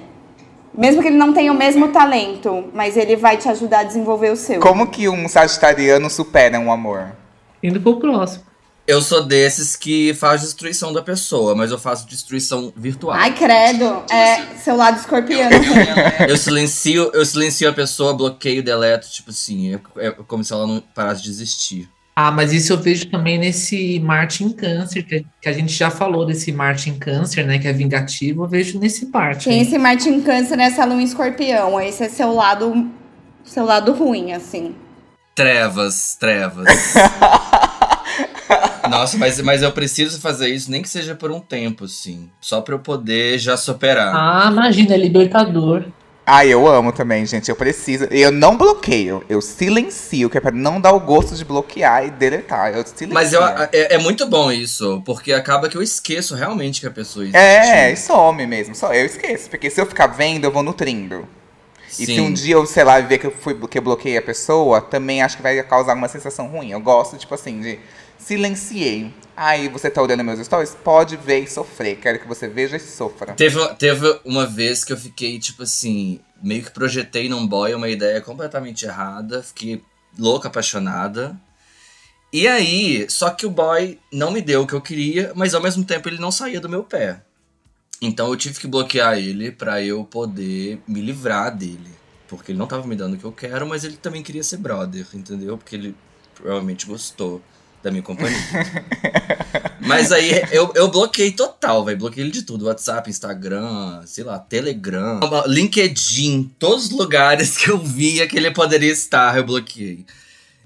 Mesmo que ele não tenha o mesmo talento, mas ele vai te ajudar a desenvolver o seu. Como que um sagitariano supera um amor? Indo pro próximo. Eu sou desses que faz destruição da pessoa, mas eu faço destruição virtual. Ai, credo. É seu lado escorpiano. [laughs] eu silencio, eu silencio a pessoa, bloqueio, deleto, tipo assim, é, é como se ela não parasse de existir. Ah, mas isso eu vejo também nesse Marte em Câncer, que, que a gente já falou desse Marte em Câncer, né? Que é vingativo, eu vejo nesse parte. Tem esse Marte em Câncer nessa lua em escorpião. Esse é seu lado, seu lado ruim, assim. Trevas, trevas. [laughs] Nossa, mas, mas eu preciso fazer isso, nem que seja por um tempo, assim. Só pra eu poder já superar. Ah, imagina, é libertador. Ah, eu amo também, gente. Eu preciso. Eu não bloqueio, eu silencio, que é pra não dar o gosto de bloquear e deletar. Eu silencio. Mas eu, é, é muito bom isso, porque acaba que eu esqueço realmente que a pessoa existe. É, e some mesmo. Só eu esqueço. Porque se eu ficar vendo, eu vou nutrindo. E Sim. se um dia eu, sei lá, ver que eu, fui, que eu bloqueei a pessoa, também acho que vai causar uma sensação ruim. Eu gosto, tipo assim, de silenciei. Aí você tá olhando meus stories? Pode ver e sofrer. Quero que você veja e sofra. Teve, teve uma vez que eu fiquei, tipo assim, meio que projetei num boy uma ideia completamente errada. Fiquei louca, apaixonada. E aí, só que o boy não me deu o que eu queria, mas ao mesmo tempo ele não saía do meu pé. Então eu tive que bloquear ele pra eu poder me livrar dele. Porque ele não tava me dando o que eu quero, mas ele também queria ser brother, entendeu? Porque ele provavelmente gostou da minha companhia. Mas aí eu, eu bloqueei total, velho. Bloqueei ele de tudo. WhatsApp, Instagram, sei lá, Telegram, LinkedIn, todos os lugares que eu via que ele poderia estar, eu bloqueei.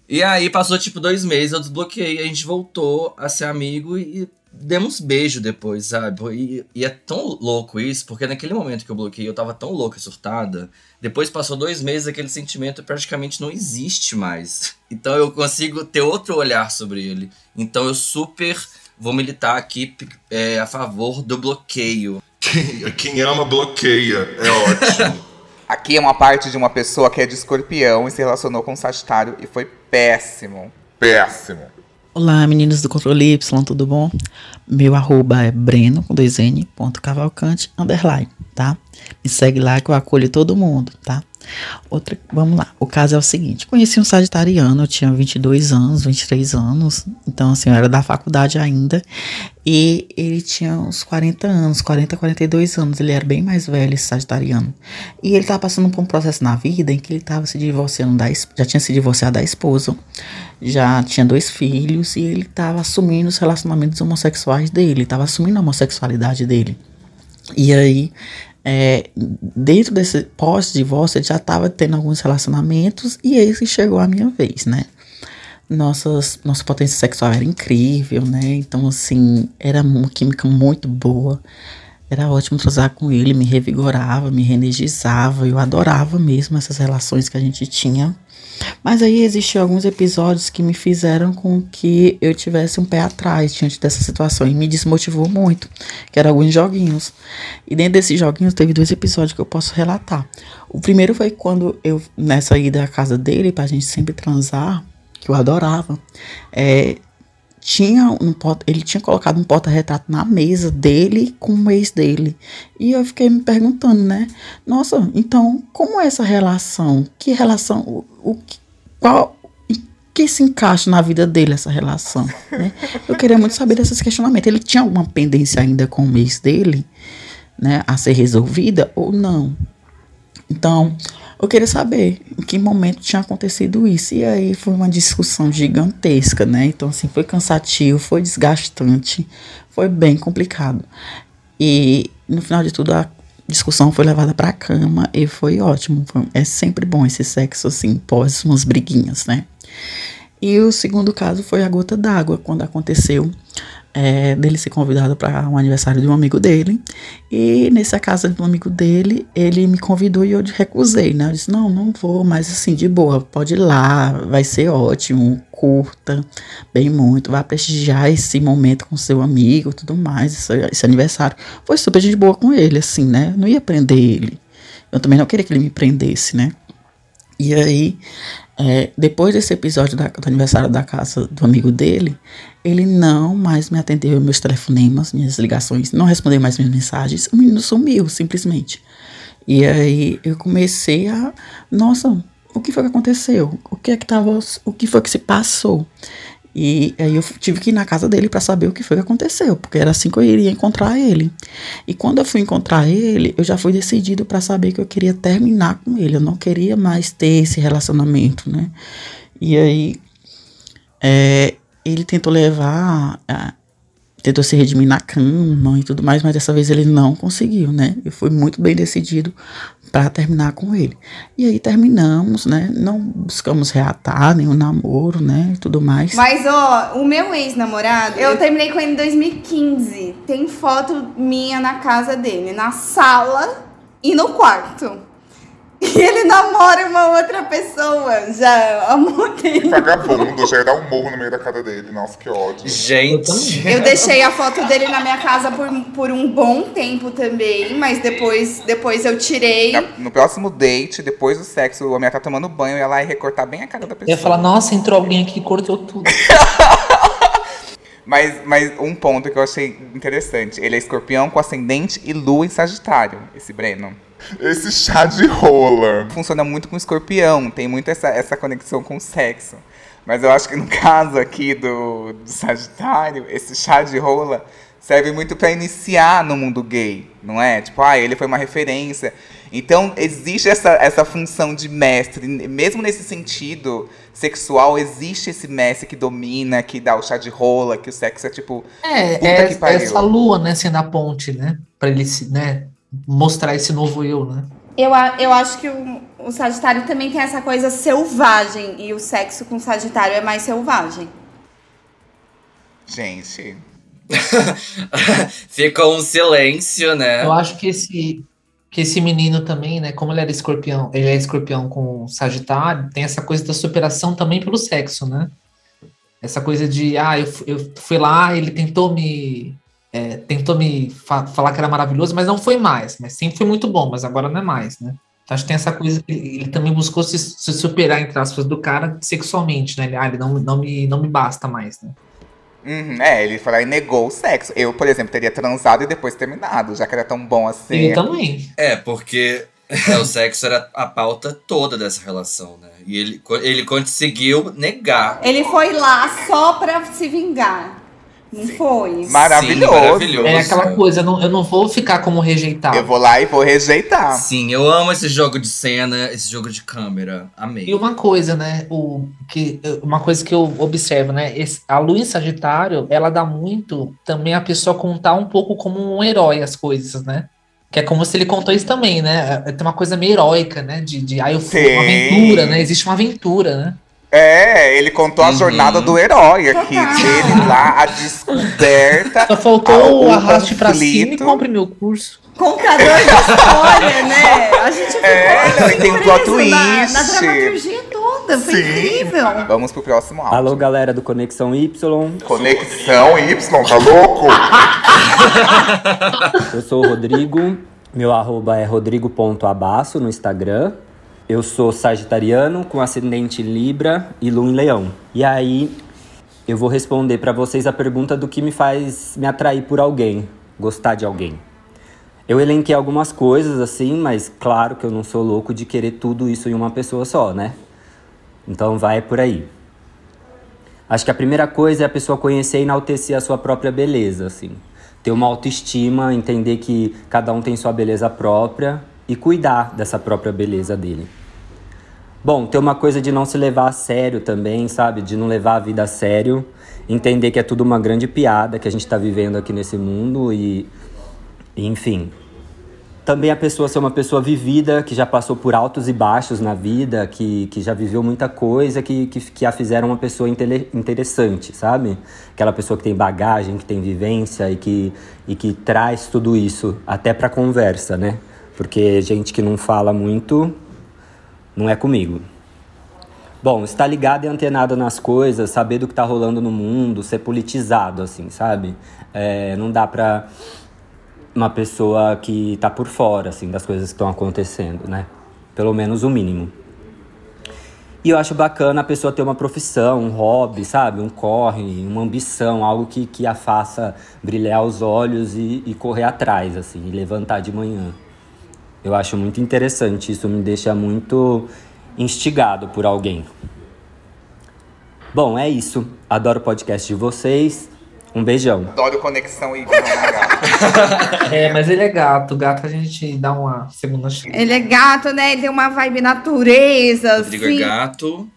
E aí passou tipo dois meses, eu desbloqueei, a gente voltou a ser amigo e demos beijo depois, sabe? E, e, é tão louco isso, porque naquele momento que eu bloqueei, eu tava tão louca, surtada. Depois passou dois meses, aquele sentimento praticamente não existe mais. [laughs] Então eu consigo ter outro olhar sobre ele. Então eu super vou militar aqui é, a favor do bloqueio. Quem ama bloqueia, é ótimo. [laughs] Aqui é uma parte de uma pessoa que é de escorpião e se relacionou com um Sagitário e foi péssimo. Péssimo. Olá, meninos do Controle Y, tudo bom? Meu arroba é breno, com dois N, ponto cavalcante, underline, tá? Me segue lá que eu acolho todo mundo, tá? Outra, vamos lá. O caso é o seguinte: conheci um sagitariano, eu tinha 22 anos, 23 anos. Então, assim, eu era da faculdade ainda. E ele tinha uns 40 anos, 40, 42 anos. Ele era bem mais velho, esse sagitariano. E ele tava passando por um processo na vida em que ele tava se divorciando da já tinha se divorciado da esposa, já tinha dois filhos e ele tava assumindo os relacionamentos homossexuais dele, tava assumindo a homossexualidade dele. E aí é, dentro desse pós-divórcio, ele já estava tendo alguns relacionamentos e esse chegou a minha vez, né? Nossas, nossa potência sexual era incrível, né? Então, assim, era uma química muito boa. Era ótimo transar com ele, me revigorava, me reenergizava. Eu adorava mesmo essas relações que a gente tinha. Mas aí existiam alguns episódios que me fizeram com que eu tivesse um pé atrás diante dessa situação e me desmotivou muito, que eram alguns joguinhos. E dentro desses joguinhos teve dois episódios que eu posso relatar. O primeiro foi quando eu, nessa ida à casa dele, pra gente sempre transar, que eu adorava, é, tinha um ele tinha colocado um porta-retrato na mesa dele com o ex dele. E eu fiquei me perguntando, né? Nossa, então como é essa relação? Que relação? O, o qual que se encaixa na vida dele essa relação? Né? Eu queria muito saber desses questionamentos. Ele tinha alguma pendência ainda com o ex dele, né, a ser resolvida ou não? Então, eu queria saber em que momento tinha acontecido isso. E aí foi uma discussão gigantesca, né? Então, assim, foi cansativo, foi desgastante, foi bem complicado. E no final de tudo, a discussão foi levada para a cama e foi ótimo. É sempre bom esse sexo, assim, pós umas briguinhas, né? E o segundo caso foi a gota d'água, quando aconteceu é, dele ser convidado para um aniversário de um amigo dele. E nessa casa de um amigo dele, ele me convidou e eu recusei, né? Eu disse: não, não vou, mas assim, de boa, pode ir lá, vai ser ótimo, curta, bem muito, vai prestigiar esse momento com seu amigo tudo mais, esse, esse aniversário. Foi super de boa com ele, assim, né? Não ia prender ele. Eu também não queria que ele me prendesse, né? E aí, é, depois desse episódio da, do aniversário da casa do amigo dele, ele não mais me atendeu meus telefonemas, minhas ligações, não respondeu mais minhas mensagens. O menino sumiu, simplesmente. E aí eu comecei a. Nossa, o que foi que aconteceu? O que é que tava. O que foi que se passou? E aí eu tive que ir na casa dele para saber o que foi que aconteceu, porque era assim que eu iria encontrar ele. E quando eu fui encontrar ele, eu já fui decidido para saber que eu queria terminar com ele. Eu não queria mais ter esse relacionamento, né? E aí é, ele tentou levar tentou se redimir na cama e tudo mais, mas dessa vez ele não conseguiu, né? Eu fui muito bem decidido para terminar com ele. E aí terminamos, né? Não buscamos reatar nenhum namoro, né? E tudo mais. Mas, ó, o meu ex-namorado, eu terminei com ele em 2015. Tem foto minha na casa dele, na sala e no quarto. [laughs] E ele namora uma outra pessoa já há muito tempo. Vagabundo, já ia dar um morro no meio da casa dele. Nossa, que ódio. Gente. Eu deixei a foto dele na minha casa por, por um bom tempo também, mas depois, depois eu tirei. No próximo date, depois do sexo, o homem ia tá tomando banho, eu ia lá e recortar bem a cara da pessoa. Eu ia falar, nossa, entrou alguém aqui e cortou tudo. [laughs] Mas, mas um ponto que eu achei interessante: ele é escorpião com ascendente e lua em Sagitário, esse Breno. Esse chá de rola. Funciona muito com escorpião, tem muito essa, essa conexão com o sexo. Mas eu acho que no [laughs] caso aqui do, do Sagitário, esse chá de rola serve muito para iniciar no mundo gay, não é? Tipo, ah, ele foi uma referência. Então, existe essa, essa função de mestre. Mesmo nesse sentido sexual, existe esse mestre que domina, que dá o chá de rola, que o sexo é tipo. É, é essa lua, né, sendo a ponte, né? Pra ele né, mostrar esse novo eu, né? Eu, eu acho que o, o Sagitário também tem essa coisa selvagem. E o sexo com o Sagitário é mais selvagem. Gente. [laughs] Ficou um silêncio, né? Eu acho que esse, que esse menino também, né? Como ele era escorpião, ele é escorpião com Sagitário, tem essa coisa da superação também pelo sexo, né? Essa coisa de, ah, eu, eu fui lá, ele tentou me é, tentou me fa falar que era maravilhoso, mas não foi mais. Mas sempre foi muito bom, mas agora não é mais, né? Então, acho que tem essa coisa que ele também buscou se, se superar, entre aspas, do cara sexualmente, né? Ele, ah, ele não, não, me, não me basta mais, né? Uhum, é, ele falou e negou o sexo. Eu, por exemplo, teria transado e depois terminado, já que era tão bom assim. Ele também. É, porque É, [laughs] o sexo era a pauta toda dessa relação, né? E ele, ele conseguiu negar. Ele foi lá só pra se vingar. Não foi? Maravilhoso. Sim, maravilhoso. É aquela coisa, eu não, eu não vou ficar como rejeitado. Eu vou lá e vou rejeitar. Sim, eu amo esse jogo de cena, esse jogo de câmera. Amei. E uma coisa, né? O, que, uma coisa que eu observo, né? Esse, a lua em Sagitário, ela dá muito também a pessoa contar um pouco como um herói as coisas, né? Que é como se ele contou isso também, né? Tem uma coisa meio heróica, né? De, de ah, eu fui uma Tem. aventura, né? Existe uma aventura, né? É, ele contou a Uhum. jornada do herói aqui. Dele lá, a descoberta. Só faltou o arraste pra cima e compre meu curso. Contador de história, né? A gente ficou É, não, e tem um plot na, twist. na dramaturgia toda. Foi Sim. incrível. Vamos pro próximo áudio. Alô, galera do Conexão Y. Conexão Y, tá louco? [laughs] Eu sou o Rodrigo. Meu arroba é rodrigo.abaço no Instagram. Eu sou sagitariano com ascendente Libra e Lua em Leão. E aí, eu vou responder pra vocês a pergunta do que me faz me atrair por alguém, gostar de alguém. Eu elenquei algumas coisas assim, mas claro que eu não sou louco de querer tudo isso em uma pessoa só, né? Então vai por aí. Acho que a primeira coisa é a pessoa conhecer e enaltecer a sua própria beleza, assim. Ter uma autoestima, entender que cada um tem sua beleza própria e cuidar dessa própria beleza dele. Bom, ter uma coisa de não se levar a sério também, sabe? De não levar a vida a sério. Entender que é tudo uma grande piada que a gente tá vivendo aqui nesse mundo e. Enfim. Também a pessoa ser uma pessoa vivida, que já passou por altos e baixos na vida, que, que já viveu muita coisa, que, que, que a fizeram uma pessoa intele- interessante, sabe? Aquela pessoa que tem bagagem, que tem vivência e que, e que traz tudo isso até pra conversa, né? Porque gente que não fala muito não é comigo. Bom, estar ligado e antenado nas coisas, saber do que tá rolando no mundo, ser politizado, assim, sabe? É, não dá pra uma pessoa que tá por fora, assim, das coisas que estão acontecendo, né? Pelo menos o mínimo. E eu acho bacana a pessoa ter uma profissão, um hobby, sabe? Um corre, uma ambição, algo que, que a faça brilhar os olhos e, e correr atrás, assim, e levantar de manhã. Eu acho muito interessante, isso me deixa muito instigado por alguém. Bom, é isso. Adoro o podcast de vocês. Um beijão. Adoro Conexão Y. [laughs] É, mas ele é gato. Gato a gente dá uma segunda chance. Ele é gato, né? Ele tem uma vibe natureza, Rodrigo é assim. gato.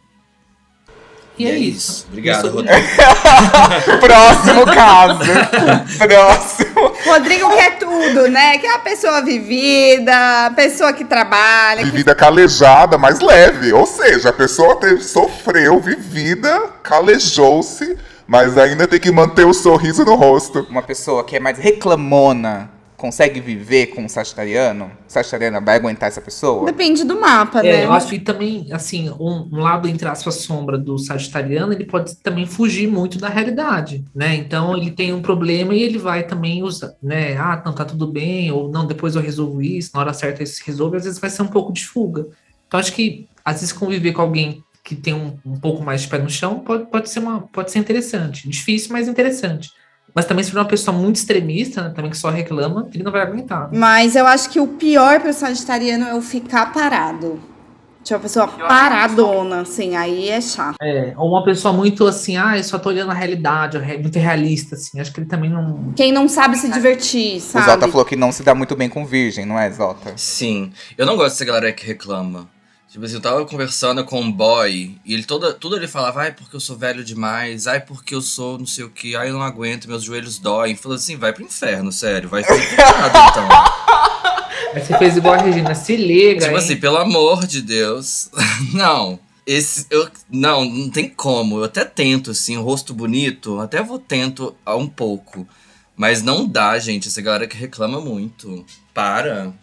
E é isso. Obrigado, Eu sou- Rodrigo. [laughs] Próximo caso. [laughs] Próximo. Rodrigo quer tudo, né? Que é a pessoa vivida, a pessoa que trabalha. que- Vivida calejada, mas leve. Ou seja, a pessoa teve, sofreu, vivida, calejou-se, mas ainda tem que manter o sorriso no rosto. Uma pessoa que é mais reclamona consegue viver com um sagitariano? Sagitariana vai aguentar essa pessoa? Depende do mapa, É, né? eu acho que também, assim, um, um lado, entre aspas, sombra do sagitariano, ele pode também fugir muito da realidade, né? Então, ele tem um problema e ele vai também usar, né? Ah, não, tá tudo bem, ou não, depois eu resolvo isso, na hora certa isso se resolve, às vezes vai ser um pouco de fuga. Então, acho que, às vezes, conviver com alguém que tem um, um pouco mais de pé no chão pode, pode, ser uma, pode ser interessante. Difícil, mas interessante. Mas também, se for uma pessoa muito extremista, né, também que só reclama, ele não vai aguentar. Mas eu acho que o pior pro sagitariano é o ficar parado. Tipo, a pessoa paradona, assim, aí é chato. É, ou uma pessoa muito assim, ah, eu só tô olhando a realidade, é muito realista, assim. Acho que ele também não. Quem não sabe se divertir, O sabe? Zota falou que não se dá muito bem com virgem, não é, Zota? Sim. Eu não gosto dessa galera que reclama. Tipo assim, eu tava conversando com um boy e ele toda, tudo ele falava, ai, porque eu sou velho demais, ai, porque eu sou não sei o que, ai, eu não aguento, meus joelhos doem. Falou assim, vai pro inferno, sério, vai ficar então. [laughs] Mas você fez igual a Regina, se liga. Tipo hein? assim, pelo amor de Deus. [laughs] não. Esse, eu, não, não tem como. Eu até tento, assim, o rosto bonito, até vou tento a um pouco. Mas não dá, gente, essa galera que reclama muito. Para.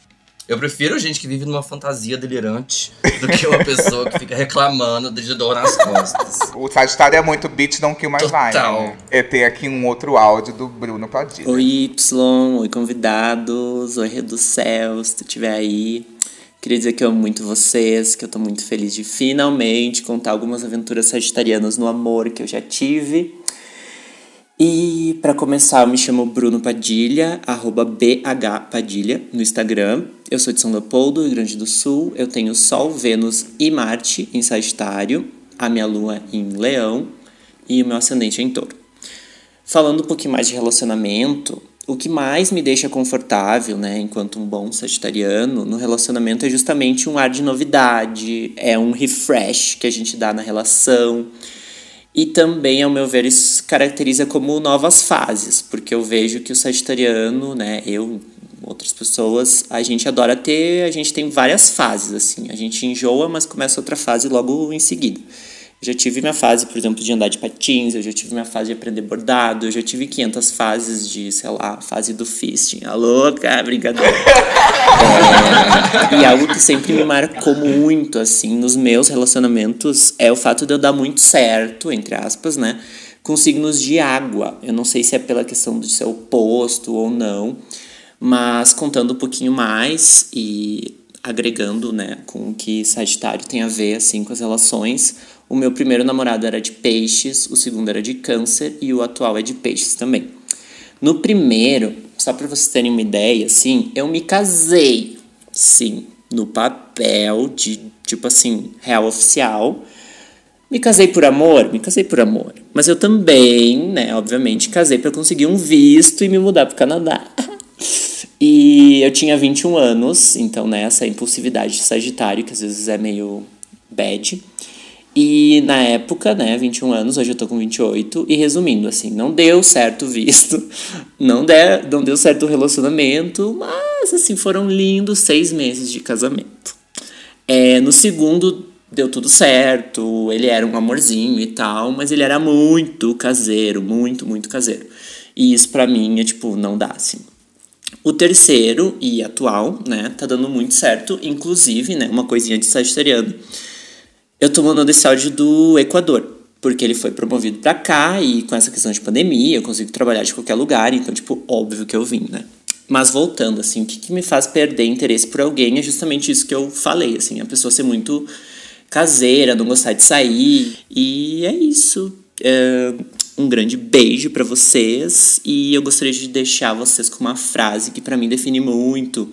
Eu prefiro gente que vive numa fantasia delirante do que uma pessoa que fica reclamando de dor nas costas. O Sagitário é muito bitch, não kill mais vai. Total. Né? Eu tenho aqui um outro áudio do Bruno Padilha. Oi, Y, oi, convidados, oi, Rei do Céu, se tu estiver aí. Queria dizer que eu amo muito vocês, que eu tô muito feliz de finalmente contar algumas aventuras sagitarianas no amor que eu já tive. E para começar, eu me chamo Bruno Padilha, arroba BH Padilha no Instagram. Eu sou de São Leopoldo, Rio Grande do Sul. Eu tenho Sol, Vênus e Marte em Sagitário, a minha lua em Leão e o meu ascendente em Touro. Falando um pouquinho mais de relacionamento, o que mais me deixa confortável, né, enquanto um bom sagitariano, no relacionamento é justamente um ar de novidade, é um refresh que a gente dá na relação. E também, ao meu ver, isso caracteriza como novas fases, porque eu vejo que o sagitariano, né, eu, outras pessoas, a gente adora ter, a gente tem várias fases, assim. A gente enjoa, mas começa outra fase logo em seguida. Já tive minha fase, por exemplo, de andar de patins, eu já tive minha fase de aprender bordado, eu já tive 500 fases de, sei lá, fase do fisting. A louca, brincadeira. é, e algo que sempre me marcou muito, assim, nos meus relacionamentos é o fato de eu dar muito certo, entre aspas, né? Com signos de água. Eu não sei se é pela questão de ser oposto ou não, mas contando um pouquinho mais e agregando, né, com o que Sagitário tem a ver, assim, com as relações o meu primeiro namorado era de peixes, o segundo era de câncer e o atual é de peixes também. No primeiro, só para vocês terem uma ideia, assim, eu me casei, sim, no papel de, tipo assim, real oficial. Me casei por amor? Me casei por amor. Mas eu também, né, obviamente, casei para conseguir um visto e me mudar para o Canadá. [laughs] E eu tinha 21 anos, então, né, essa impulsividade de Sagitário, que às vezes é meio bad. E na época, né, 21 anos, hoje eu tô com 28, e resumindo, assim, não deu certo visto, [laughs] não, der, não deu certo o relacionamento, mas, assim, foram lindos seis meses de casamento. É, no segundo, deu tudo certo, ele era um amorzinho e tal, mas ele era muito caseiro, muito, muito caseiro. E isso pra mim é, tipo, não dá, assim. O terceiro e atual, né, tá dando muito certo, inclusive, né, uma coisinha de sagitariano eu tô mandando esse áudio do Equador, porque ele foi promovido para cá e com essa questão de pandemia eu consigo trabalhar de qualquer lugar, então, tipo, óbvio que eu vim, né? Mas voltando, assim, o que, que me faz perder interesse por alguém é justamente isso que eu falei, assim, a pessoa ser muito caseira, não gostar de sair. E é isso. É um grande beijo para vocês e eu gostaria de deixar vocês com uma frase que para mim define muito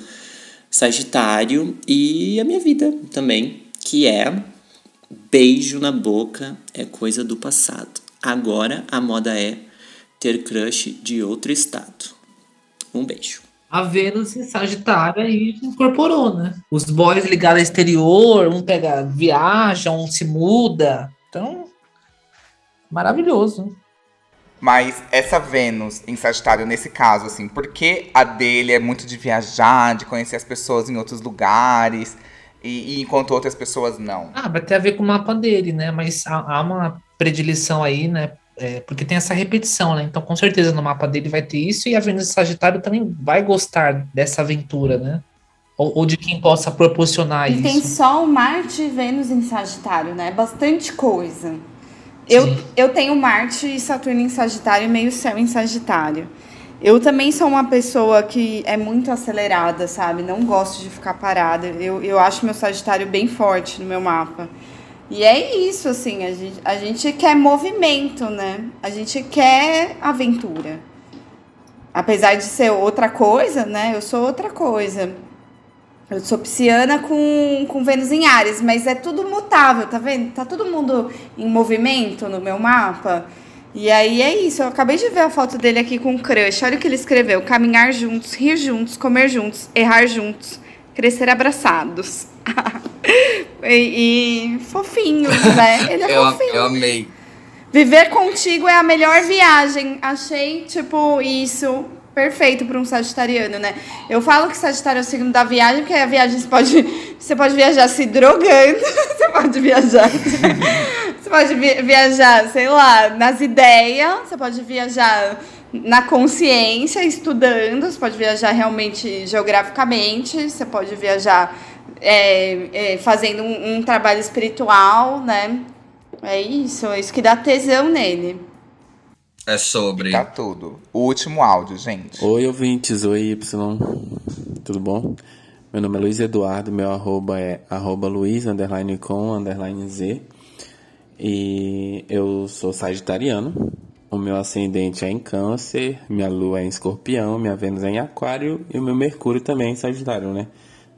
Sagitário e a minha vida também, que é Beijo na boca é coisa do passado. Agora a moda é ter crush de outro estado. Um beijo. A Vênus em Sagitário aí incorporou, né? Os boys ligados ao exterior, um pega, viaja, um se muda. Então, maravilhoso. Mas essa Vênus em Sagitário, nesse caso, assim, porque a dele é muito de viajar, de conhecer as pessoas em outros lugares, e, e, enquanto outras pessoas não. Ah, vai ter a ver com o mapa dele, né? Mas há, há uma predileção aí, né? É, porque tem essa repetição, né? Então, com certeza, no mapa dele vai ter isso, e a Vênus Sagitário também vai gostar dessa aventura, né? Ou, ou de quem possa proporcionar e isso. Tem Sol, Marte e Vênus em Sagitário, né? Bastante coisa. Eu, eu tenho Marte e Saturno em Sagitário e meio céu em Sagitário. Eu também sou uma pessoa que é muito acelerada, sabe? Não gosto de ficar parada. Eu, eu acho meu Sagitário bem forte no meu mapa. E é isso, assim, a gente, a gente quer movimento, né? A gente quer aventura. Apesar de ser outra coisa, né? Eu sou outra coisa. Eu sou pisciana com, com Vênus em Ares, mas é tudo mutável, tá vendo? Tá todo mundo em movimento no meu mapa. E aí é isso, eu acabei de ver a foto dele aqui com o crush. Olha o que ele escreveu: caminhar juntos, rir juntos, comer juntos, errar juntos, crescer abraçados. [laughs] e, e fofinho, né? Ele é eu, fofinho. Eu amei. Viver contigo é a melhor viagem. Achei, tipo, isso perfeito para um sagitariano, né? Eu falo que Sagitário é o signo da viagem, porque a viagem você pode, você pode viajar se drogando, [laughs] você pode viajar. Você pode viajar, sei lá, nas ideias, você pode viajar na consciência, estudando, você pode viajar realmente geograficamente, você pode viajar é, é, fazendo um, um trabalho espiritual, né? É isso, é isso que dá tesão nele. É sobre. Tá tudo. O último áudio, gente. Oi, ouvintes. Oi, Y. Tudo bom? Meu nome é Luiz Eduardo, meu arroba é arroba Luiz, underline com, underline Z. E eu sou sagitariano. O meu ascendente é em Câncer, minha Lua é em Escorpião, minha Vênus é em Aquário e o meu Mercúrio também é em Sagitário, né?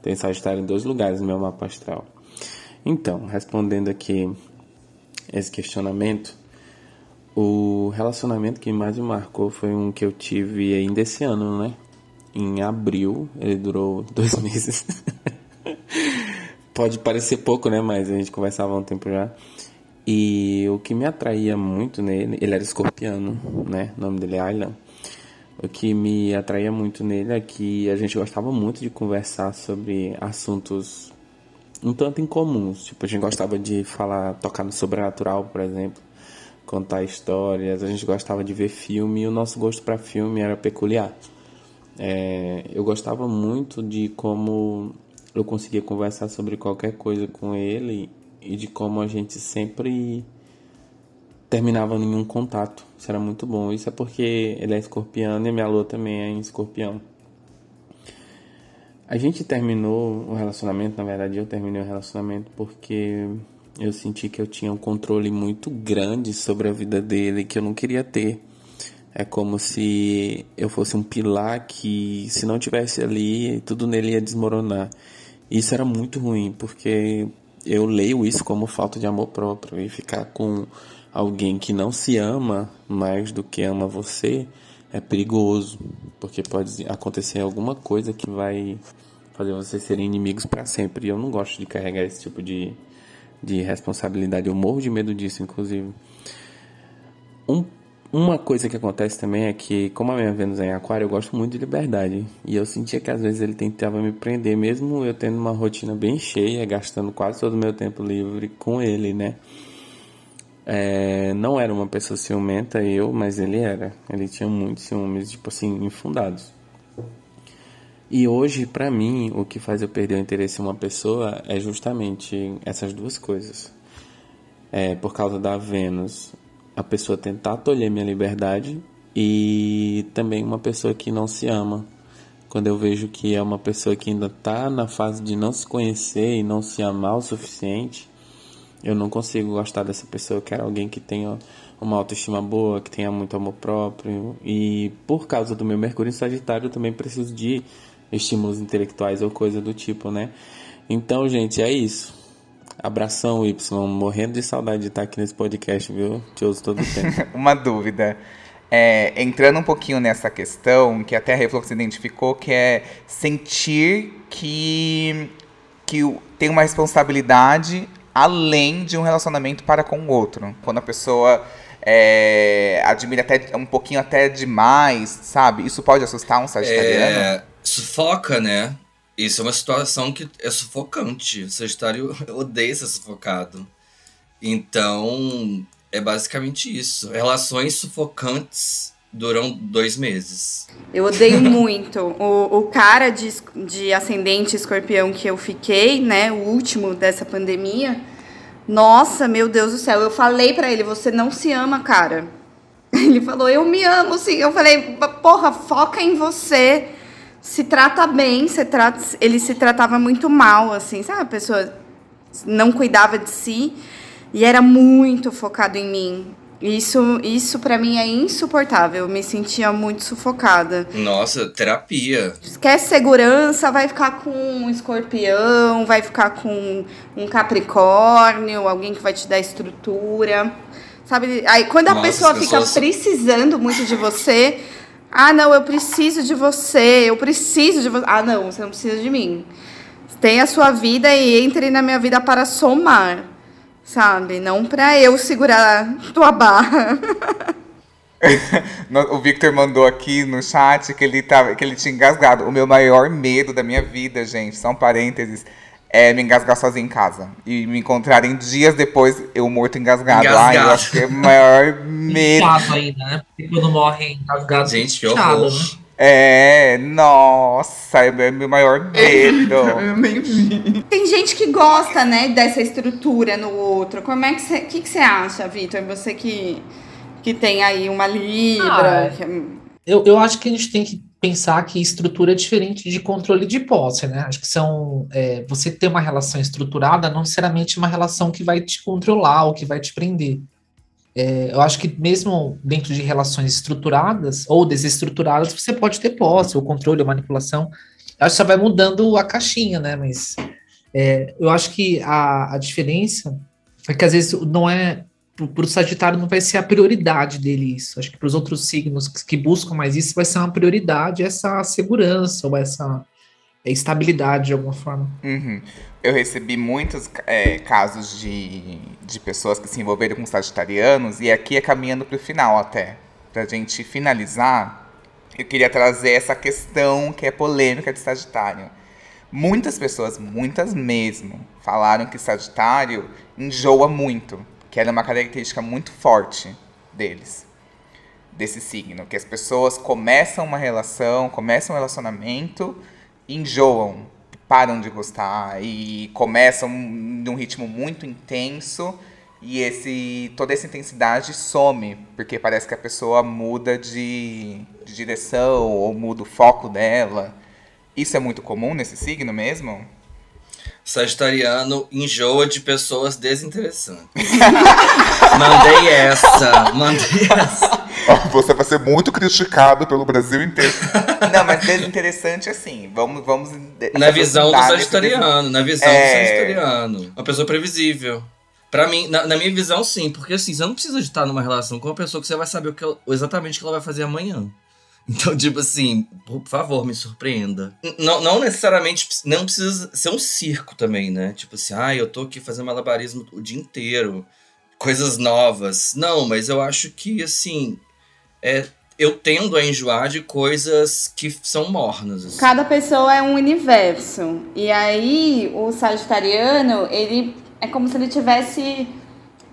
Tem Sagitário em dois lugares no meu mapa astral. Então, respondendo aqui esse questionamento, o relacionamento que mais me marcou foi um que eu tive ainda esse ano, né? Em abril, ele durou [laughs] dois meses. Pode parecer pouco, né? Mas a gente conversava há um tempo já. E o que me atraía muito nele, ele era escorpiano, né? O nome dele é Aylan. O que me atraía muito nele é que a gente gostava muito de conversar sobre assuntos um tanto incomuns. Tipo, a gente gostava de falar, tocar no sobrenatural, por exemplo, contar histórias. A gente gostava de ver filme e o nosso gosto para filme era peculiar. É, eu gostava muito de como eu conseguia conversar sobre qualquer coisa com ele e de como a gente sempre terminava em um contato. Isso era muito bom. Isso é porque ele é escorpiano e minha lua também é em escorpião. A gente terminou o relacionamento, na verdade eu terminei o relacionamento porque eu senti que eu tinha um controle muito grande sobre a vida dele que eu não queria ter. É como se eu fosse um pilar que, se não tivesse ali, tudo nele ia desmoronar. Isso era muito ruim, porque eu leio isso como falta de amor próprio e ficar com alguém que não se ama mais do que ama você é perigoso, porque pode acontecer alguma coisa que vai fazer vocês serem inimigos para sempre. E eu não gosto de carregar esse tipo de, de responsabilidade, eu morro de medo disso, inclusive. Um uma coisa que acontece também é que, como a minha Vênus é em Aquário, eu gosto muito de liberdade. E eu sentia que às vezes ele tentava me prender, mesmo eu tendo uma rotina bem cheia, gastando quase todo o meu tempo livre com ele, né? É, não era uma pessoa ciumenta, eu, mas ele era. Ele tinha muitos ciúmes, tipo assim, infundados. E hoje, para mim, o que faz eu perder o interesse em uma pessoa é justamente essas duas coisas. É, por causa da Vênus, a pessoa tentar tolher minha liberdade e também uma pessoa que não se ama. Quando eu vejo que é uma pessoa que ainda está na fase de não se conhecer e não se amar o suficiente, eu não consigo gostar dessa pessoa. Eu quero alguém que tenha uma autoestima boa, que tenha muito amor próprio. E por causa do meu Mercúrio em Sagitário, eu também preciso de estímulos intelectuais ou coisa do tipo, né? Então, gente, é isso. Abração, Y. Morrendo de saudade de estar aqui nesse podcast, viu? Te ouço todo o tempo. [laughs] Uma dúvida. É, entrando um pouquinho nessa questão, que até a Reflux identificou, que é sentir que, que tem uma responsabilidade além de um relacionamento para com o outro. Quando a pessoa é, admira até um pouquinho até demais, sabe? Isso pode assustar um sagitariano? É, sufoca, né? Isso é uma situação que é sufocante. O Sagitário [laughs] odeia ser sufocado. Então, é basicamente isso. Relações sufocantes duram dois meses. Eu odeio [laughs] muito. O, o cara de, de ascendente escorpião que eu fiquei, né? O último dessa pandemia. Nossa, meu Deus do céu. Eu falei para ele: você não se ama, cara. [laughs] Ele falou: eu me amo, sim. Eu falei: porra, foca em você se trata bem, se trata, ele se tratava muito mal, assim, sabe? A pessoa não cuidava de si e era muito focado em mim. Isso, isso para mim é insuportável. Eu me sentia muito sufocada. Nossa, terapia. Esquece segurança, vai ficar com um escorpião, vai ficar com um capricórnio, alguém que vai te dar estrutura. Sabe? Aí quando a Nossa, pessoa fica pessoas... precisando muito de você, ah, não, eu preciso de você, eu preciso de você. Ah, não, você não precisa de mim. Tenha a sua vida e entre na minha vida para somar, sabe? Não para eu segurar tua barra. [laughs] o Victor mandou aqui no chat que ele, tava, que ele tinha engasgado. O meu maior medo da minha vida, gente, são parênteses, é me engasgar sozinho em casa. E me encontrarem dias depois eu morto engasgado. engasgado. Ai, eu acho que é o maior [laughs] medo. ainda, né? Porque quando morre engasgado. Gente, que horror. Né? É, nossa, é meu maior medo. [laughs] eu nem vi. Tem gente que gosta, né, dessa estrutura no outro. Como é que você, que, que você acha, Vitor? Você que, que tem aí uma libra. Ah, que... Eu, eu acho que a gente tem que pensar que estrutura é diferente de controle de posse, né? Acho que são é, você ter uma relação estruturada não necessariamente uma relação que vai te controlar ou que vai te prender. É, eu acho que mesmo dentro de relações estruturadas ou desestruturadas, você pode ter posse, ou controle, ou manipulação. Eu acho que só vai mudando a caixinha, né? Mas é, eu acho que a, a diferença é que às vezes não é para o Sagitário não vai ser a prioridade dele isso. Acho que para os outros signos que, que, buscam mais isso vai ser uma prioridade essa segurança ou essa estabilidade de alguma forma. Uhum. Eu recebi muitos é, casos de, de pessoas que se envolveram com sagitarianos e aqui é caminhando para o final até. Para a gente finalizar, eu queria trazer essa questão que é polêmica de Sagitário. Muitas pessoas, muitas mesmo, falaram que Sagitário enjoa muito que era uma característica muito forte deles, desse signo, que as pessoas começam uma relação, começam um relacionamento, enjoam, param de gostar e começam num ritmo muito intenso e esse toda essa intensidade some, porque parece que a pessoa muda de, de direção ou muda o foco dela. Isso é muito comum nesse signo mesmo? Sagitariano enjoa de pessoas desinteressantes. [laughs] mandei essa, mandei essa. Você vai ser muito criticado pelo Brasil inteiro. Não, mas desinteressante assim. Vamos, vamos. Na visão do Sagitariano, na visão é... do Sagitariano. Uma pessoa previsível. Pra mim, na, na, minha visão, sim, porque assim, você não precisa de estar numa relação com uma pessoa que você vai saber o que ela, exatamente o que ela vai fazer amanhã. Então, tipo assim, por favor, me surpreenda. Não, não necessariamente, não precisa ser um circo também, né? Tipo assim, ah, eu tô aqui fazendo malabarismo o dia inteiro, coisas novas. Não, mas eu acho que, assim, é, eu tendo a enjoar de coisas que são mornas. Assim. Cada pessoa é um universo. E aí, o sagitariano, ele é como se ele tivesse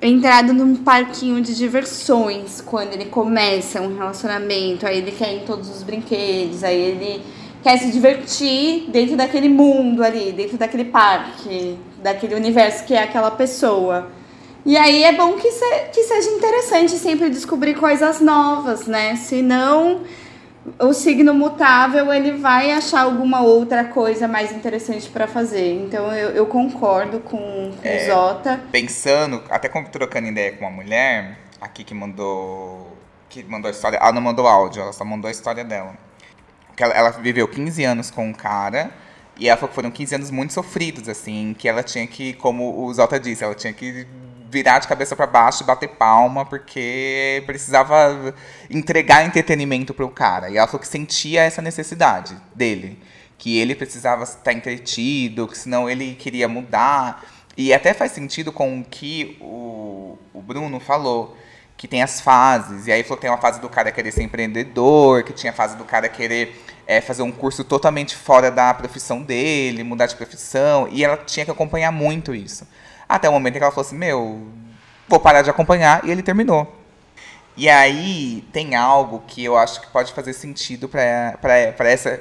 entrado num parquinho de diversões quando ele começa um relacionamento, aí ele quer ir em todos os brinquedos, aí ele quer se divertir dentro daquele mundo ali, dentro daquele parque, daquele universo que é aquela pessoa. E aí é bom que, se, que seja interessante sempre descobrir coisas novas, né? Senão o signo mutável ele vai achar alguma outra coisa mais interessante para fazer. Então eu, eu concordo com, com é, o Zota. Pensando, até trocando ideia com uma mulher aqui que mandou que mandou a história, ela não mandou áudio, ela só mandou a história dela. Que ela, ela viveu 15 anos com um cara e ela falou que foram 15 anos muito sofridos assim, que ela tinha que, como o Zota disse, ela tinha que virar de cabeça para baixo e bater palma, porque precisava entregar entretenimento para o cara. E ela falou que sentia essa necessidade dele. Que ele precisava estar entretido, que senão ele queria mudar. E até faz sentido com o que o, o Bruno falou, que tem as fases. E aí falou que tem uma fase do cara querer ser empreendedor, que tinha a fase do cara querer é, fazer um curso totalmente fora da profissão dele, mudar de profissão. E ela tinha que acompanhar muito isso. Até o momento em que ela falou assim: Meu, vou parar de acompanhar. E ele terminou. E aí tem algo que eu acho que pode fazer sentido para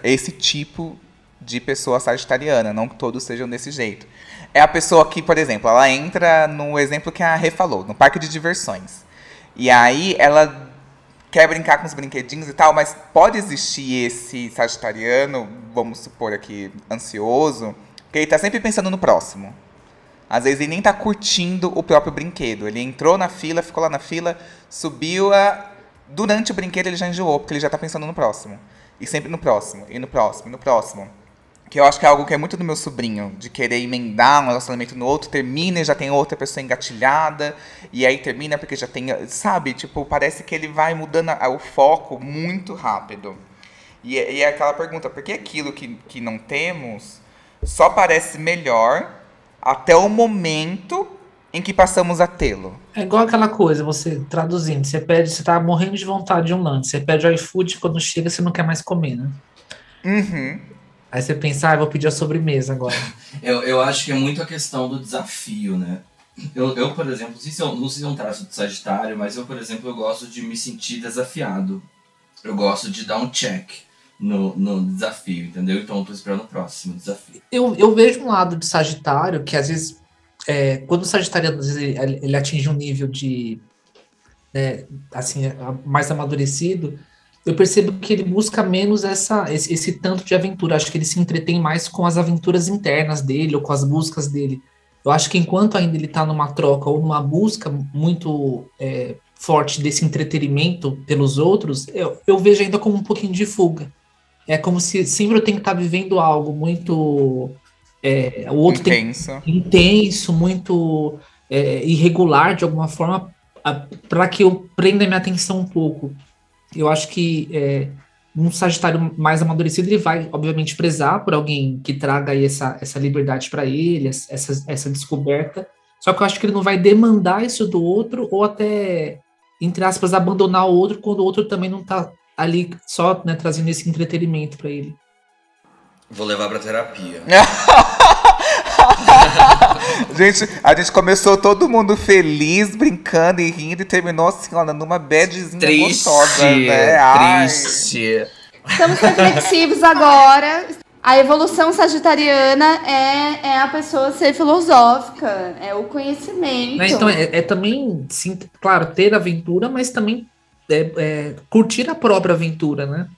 esse tipo de pessoa sagitariana. Não que todos sejam desse jeito. É a pessoa que, por exemplo, ela entra no exemplo que a Rê falou, no parque de diversões. E aí ela quer brincar com os brinquedinhos e tal, mas pode existir esse sagitariano, vamos supor aqui, ansioso, que ele está sempre pensando no próximo. Às vezes ele nem tá curtindo o próprio brinquedo. Ele entrou na fila, ficou lá na fila, subiu a. Durante o brinquedo ele já enjoou, porque ele já tá pensando no próximo. E sempre no próximo, e no próximo, e no próximo. Que eu acho que é algo que é muito do meu sobrinho, de querer emendar um relacionamento no outro, termina e já tem outra pessoa engatilhada, e aí termina porque já tem. Sabe? Tipo, parece que ele vai mudando o foco muito rápido. E, é aquela pergunta, por que aquilo que, que não temos só parece melhor até o momento em que passamos a tê-lo. É igual aquela coisa, você traduzindo, você pede, você tá morrendo de vontade de um lanche, você pede o iFood, quando chega você não quer mais comer, né? Uhum. Aí você pensa, ah, vou pedir a sobremesa agora. [laughs] eu, eu acho que é muito a questão do desafio, né? Eu, eu por exemplo, não sei, se eu, não sei se é um traço de Sagitário, mas eu, por exemplo, eu gosto de me sentir desafiado. Eu gosto de dar um check no, no desafio, entendeu? Então eu tô esperando o próximo desafio. Eu, eu vejo um lado de Sagitário que às vezes, é, quando o Sagitário ele, ele atinge um nível de. É, assim, mais amadurecido, eu percebo que ele busca menos essa, esse, esse, tanto de aventura. Acho que ele se entretém mais com as aventuras internas dele ou com as buscas dele. Eu acho que enquanto ainda ele está numa troca ou numa busca muito é, forte desse entretenimento pelos outros, eu, eu vejo ainda como um pouquinho de fuga. É como se sempre eu tenho que estar vivendo algo muito. É, o outro Intenso. tem intenso, muito é, irregular de alguma forma, para que eu prenda minha atenção um pouco. Eu acho que é, um Sagitário mais amadurecido, ele vai, obviamente, prezar por alguém que traga aí essa, essa liberdade para ele, essa, essa descoberta. Só que eu acho que ele não vai demandar isso do outro, ou até, entre aspas, abandonar o outro quando o outro também não tá ali só né, trazendo esse entretenimento para ele. Vou levar pra terapia. [laughs] gente, a gente começou todo mundo feliz, brincando e rindo, e terminou assim, olha, numa badzinha Triste, gostosa, né? Ai. triste. Estamos reflexivos agora. A evolução sagitariana é, é a pessoa ser filosófica, é o conhecimento. Né, Então, é, é também, sim, claro, ter aventura, mas também é, é, curtir a própria aventura, né?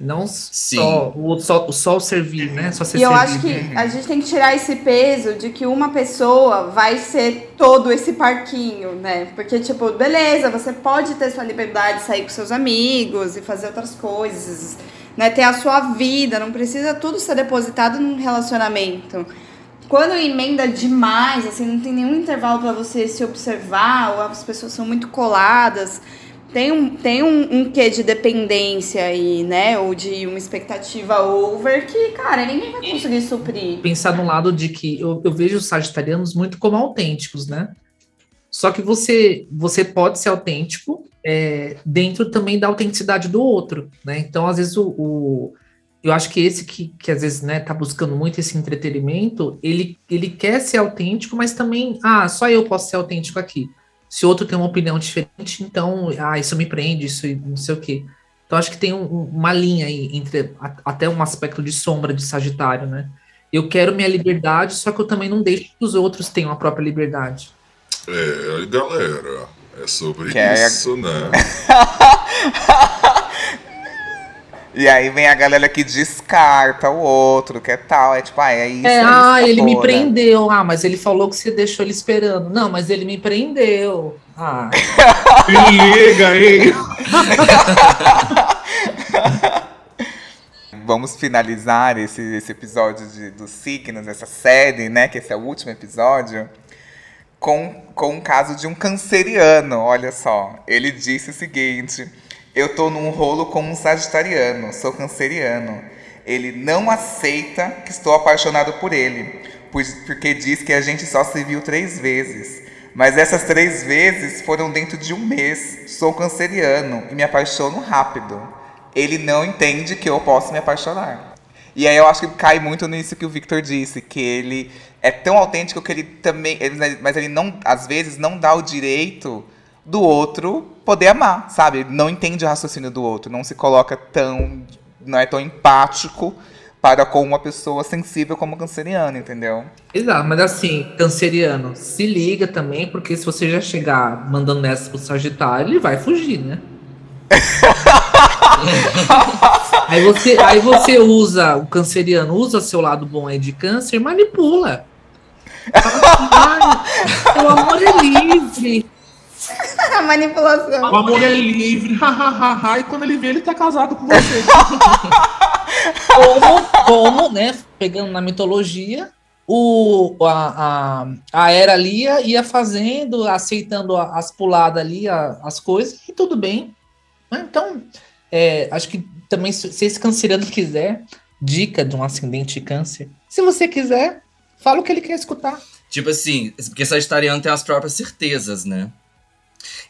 Não só o, só, só o servir, né? Só ser E eu servido. acho que a gente tem que tirar esse peso de que uma pessoa vai ser todo esse parquinho, né? Porque, tipo, beleza, você pode ter sua liberdade de sair com seus amigos e fazer outras coisas, né? Ter a sua vida, não precisa tudo ser depositado num relacionamento. Quando emenda demais, assim, não tem nenhum intervalo para você se observar, ou as pessoas são muito coladas, tem um, tem um, um quê de dependência aí, né? Ou de uma expectativa over que, cara, ninguém vai conseguir suprir. pensar no lado de que eu, eu vejo os sagitarianos muito como autênticos, né? Só que você você pode ser autêntico é, dentro também da autenticidade do outro, né? Então, às vezes, o, o- eu acho que esse que, que às vezes, né, tá buscando muito esse entretenimento, ele, ele quer ser autêntico, mas também, ah, só eu posso ser autêntico aqui. Se outro tem uma opinião diferente, então, ah, isso me prende, isso não sei o quê. Então, acho que tem um- um- uma linha aí entre a- até um aspecto de sombra de Sagitário, né? Eu quero minha liberdade, só que eu também não deixo que os outros tenham a própria liberdade. É, galera, é sobre Que é- isso, né? [laughs] E aí vem a galera que descarta o outro, que é tal. É tipo, ah, é isso. É, é ah, isso, ele me porra. prendeu. Ah, mas ele falou que você deixou ele esperando. Não, mas ele me prendeu. Ah, Me liga, hein? [laughs] Vamos finalizar esse, esse episódio de, dos signos, essa série, né? Que esse é o último episódio. Com, com um caso de um canceriano, olha só. Ele disse o seguinte: Eu tô num rolo com um sagitariano, sou canceriano. Ele não aceita que estou apaixonado por ele, pois- porque diz que a gente só se viu três vezes. Mas essas três vezes foram dentro de um mês. Sou canceriano e me apaixono rápido. Ele não entende que eu posso me apaixonar. E aí eu acho que cai muito nisso que o Victor disse, que ele é tão autêntico que ele também, ele- mas ele não, às vezes não dá o direito do outro poder amar, sabe? Não entende o raciocínio do outro, não se coloca tão, não é tão empático para com uma pessoa sensível como o canceriano, entendeu? exato, mas assim, canceriano, se liga também, porque se você já chegar mandando nessa pro Sagitário, ele vai fugir, né? [laughs] aí, você, aí você usa, o canceriano usa seu lado bom aí de câncer e manipula. Fala "Ai, o amor é livre. [laughs] A manipulação. O amor é livre, hahaha. e quando ele vê, ele tá casado com você. [laughs] Como, como, né? Pegando na mitologia, o, a, a, a Era ali ia, fazendo, aceitando as puladas ali, a- as coisas, e tudo bem. Né? Então, é, acho que também, se, se esse canceriano quiser, dica de um ascendente câncer, se você quiser, fala o que ele quer escutar. Tipo assim, porque Sagitariano tem as próprias certezas, né?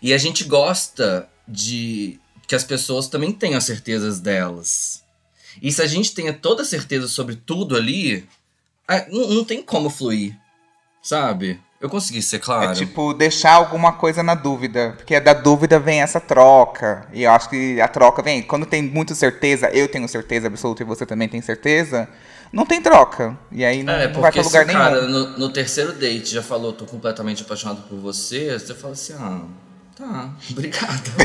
E a gente gosta de que as pessoas também tenham as certezas delas. E se a gente tenha toda a certeza sobre tudo ali, não, não tem como fluir, sabe? Eu consegui ser claro. É tipo deixar alguma coisa na dúvida, porque da dúvida vem essa troca. E eu acho que a troca vem quando tem muita certeza, eu tenho certeza absoluta e você também tem certeza, não tem troca. E aí não, É, não vai porque pra lugar o cara nenhum. no, no terceiro date já falou, tô completamente apaixonado por você, você fala assim, ah, tá, obrigado. [laughs]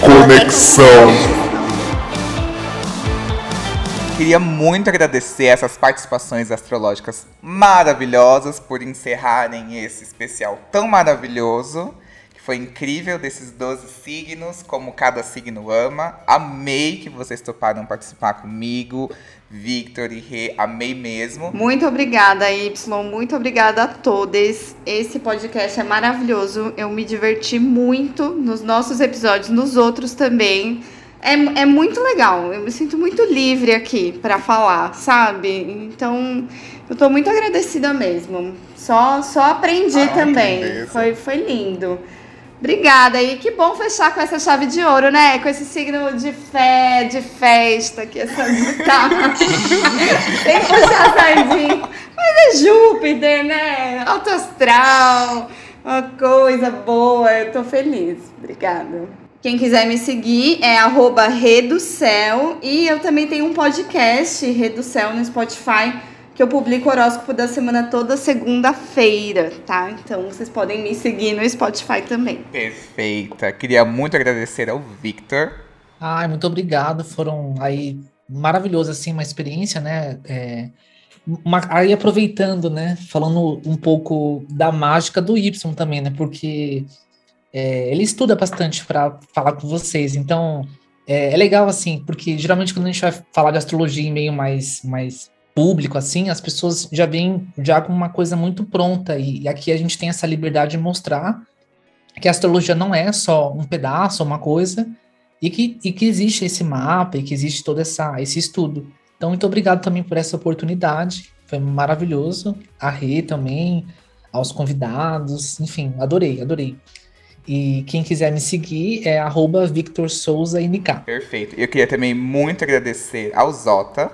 Conexão. Queria muito agradecer essas participações astrológicas maravilhosas por encerrarem esse especial tão maravilhoso. que Foi incrível desses 12 signos, como cada signo ama. Amei que vocês toparam participar comigo, Victor e Rê, amei mesmo. Muito obrigada, Y. Muito obrigada a todos. Esse podcast é maravilhoso. Eu me diverti muito nos nossos episódios, nos outros também. É, é muito legal. Eu me sinto muito livre aqui para falar, sabe? Então, eu tô muito agradecida mesmo. Só, só aprendi que também. Foi, foi lindo. Obrigada. E que bom fechar com essa chave de ouro, né? Com esse signo de fé, de festa, que é Sagitário. [laughs] Tem que puxar sardinha. Mas é Júpiter, né? Alto astral, uma coisa boa. Eu tô feliz. Obrigada. Quem quiser me seguir é arroba. E eu também tenho um podcast, Reducel, no Spotify, que eu publico o horóscopo da semana toda segunda-feira, tá? Então vocês podem me seguir no Spotify também. Perfeita. Queria muito agradecer ao Victor. Ai, muito obrigado. Foram aí maravilhoso assim uma experiência, né? É, uma- aí aproveitando, né? Falando um pouco da mágica do Y também, né? Porque é, ele estuda bastante para falar com vocês. Então é, é legal assim, porque geralmente quando a gente vai falar de astrologia em meio mais mais público assim, as pessoas já vêm já com uma coisa muito pronta e, e aqui a gente tem essa liberdade de mostrar que a astrologia não é só um pedaço, uma coisa, e que, e que existe esse mapa e que existe todo essa, esse estudo. Então, muito obrigado também por essa oportunidade. Foi maravilhoso. A Rê também, aos convidados, enfim, adorei, adorei. E quem quiser me seguir é arroba. Perfeito. Eu queria também muito agradecer ao Zota.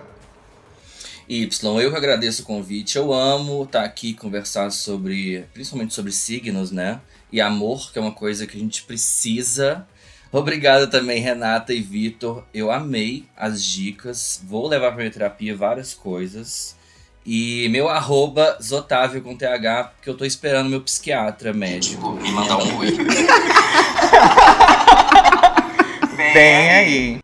Y, eu que agradeço o convite. Eu amo estar aqui conversar sobre, principalmente sobre signos, né? E amor, que é uma coisa que a gente precisa. Obrigado também, Renata e Vitor. Eu amei as dicas. Vou levar para minha terapia várias coisas. E meu arroba Zotávio com TH, porque eu tô esperando meu psiquiatra médico me mandar um oi. [laughs] Vem aí.